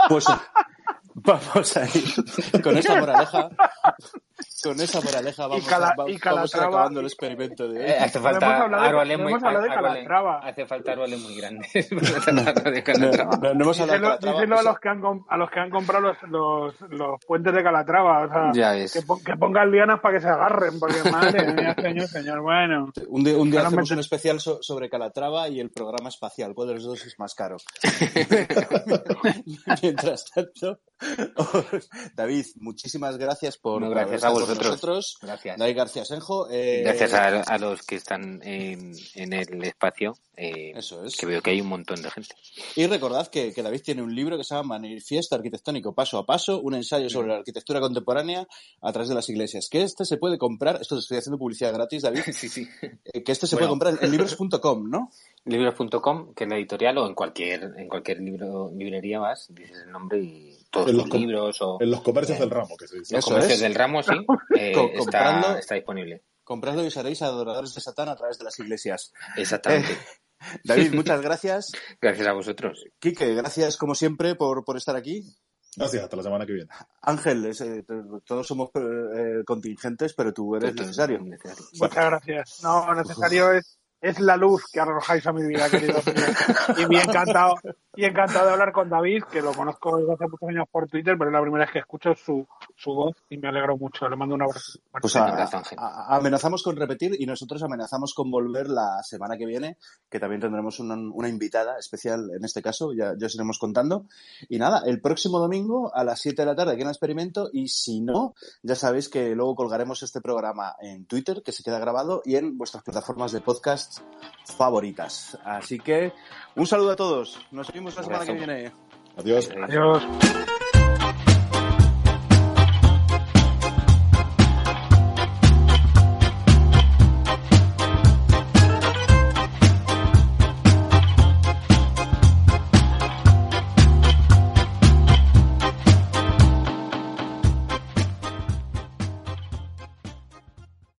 pues, vamos a ir con esa moraleja. Con esa moraleja vamos, Y Cala- a, va- y vamos a acabando el experimento de hoy. Eh, hace falta no muy hemos hablado de árboles- Calatrava. Hace falta árboles muy grandes. para tratar de Calatrava. No, no hemos hablado de Díselo, a pues, los que han a los que han comprado los, los, los puentes de Calatrava, o sea, que, pon- que pongan lianas para que se agarren, porque madre mía, señor, señor, bueno. Un día, un día hacemos un especial so- sobre Calatrava y el programa espacial. ¿Cuál de los dos es más caro? Mientras tanto, David, muchísimas gracias por, No, gracias a vosotros. nosotros. Gracias. David García Senjo. eh, Gracias a, a los que están en, en el espacio, eh, Eso es. que veo que hay un montón de gente. Y recordad que, que David tiene un libro que se llama Manifiesto Arquitectónico Paso a Paso, un ensayo sobre la arquitectura contemporánea a través de las iglesias. Que este se puede comprar, esto te estoy haciendo publicidad gratis, David, Sí, sí. eh, que este se Bueno. puede comprar en libros.com, ¿no? Libros.com, que es la editorial, o en cualquier en cualquier libro, librería vas, dices el nombre y todos En los los libros o En los comercios del ramo, que se dice. los Eso comercios es. del ramo, sí, eh, está, comprando- está disponible. Compradlo y seréis adoradores de Satán a través de las iglesias. Exactamente. Eh, David, muchas gracias. Gracias a vosotros. Quique, gracias como siempre por, por estar aquí. Gracias, hasta la semana que viene. Ángel, es, eh, todos somos eh, contingentes, pero tú eres necesario. Muchas gracias. No, necesario es, es la luz que arrojáis a mi vida, querido. Y bien encantado, y encantado de hablar con David, que lo conozco desde hace muchos años por Twitter, pero es la primera vez que escucho su, su voz y me alegro mucho. Le mando un abrazo. Pues a- a- amenazamos con repetir y nosotros amenazamos con volver la semana que viene, que también tendremos una, una invitada especial en este caso, ya, ya os iremos contando. Y nada, el próximo domingo a las 7 de la tarde aquí en el experimento y si no, ya sabéis que luego colgaremos este programa en Twitter, que se queda grabado, y en vuestras plataformas de podcast favoritas. Así que un saludo a todos. Nos vemos la semana que viene. Adiós. Adiós.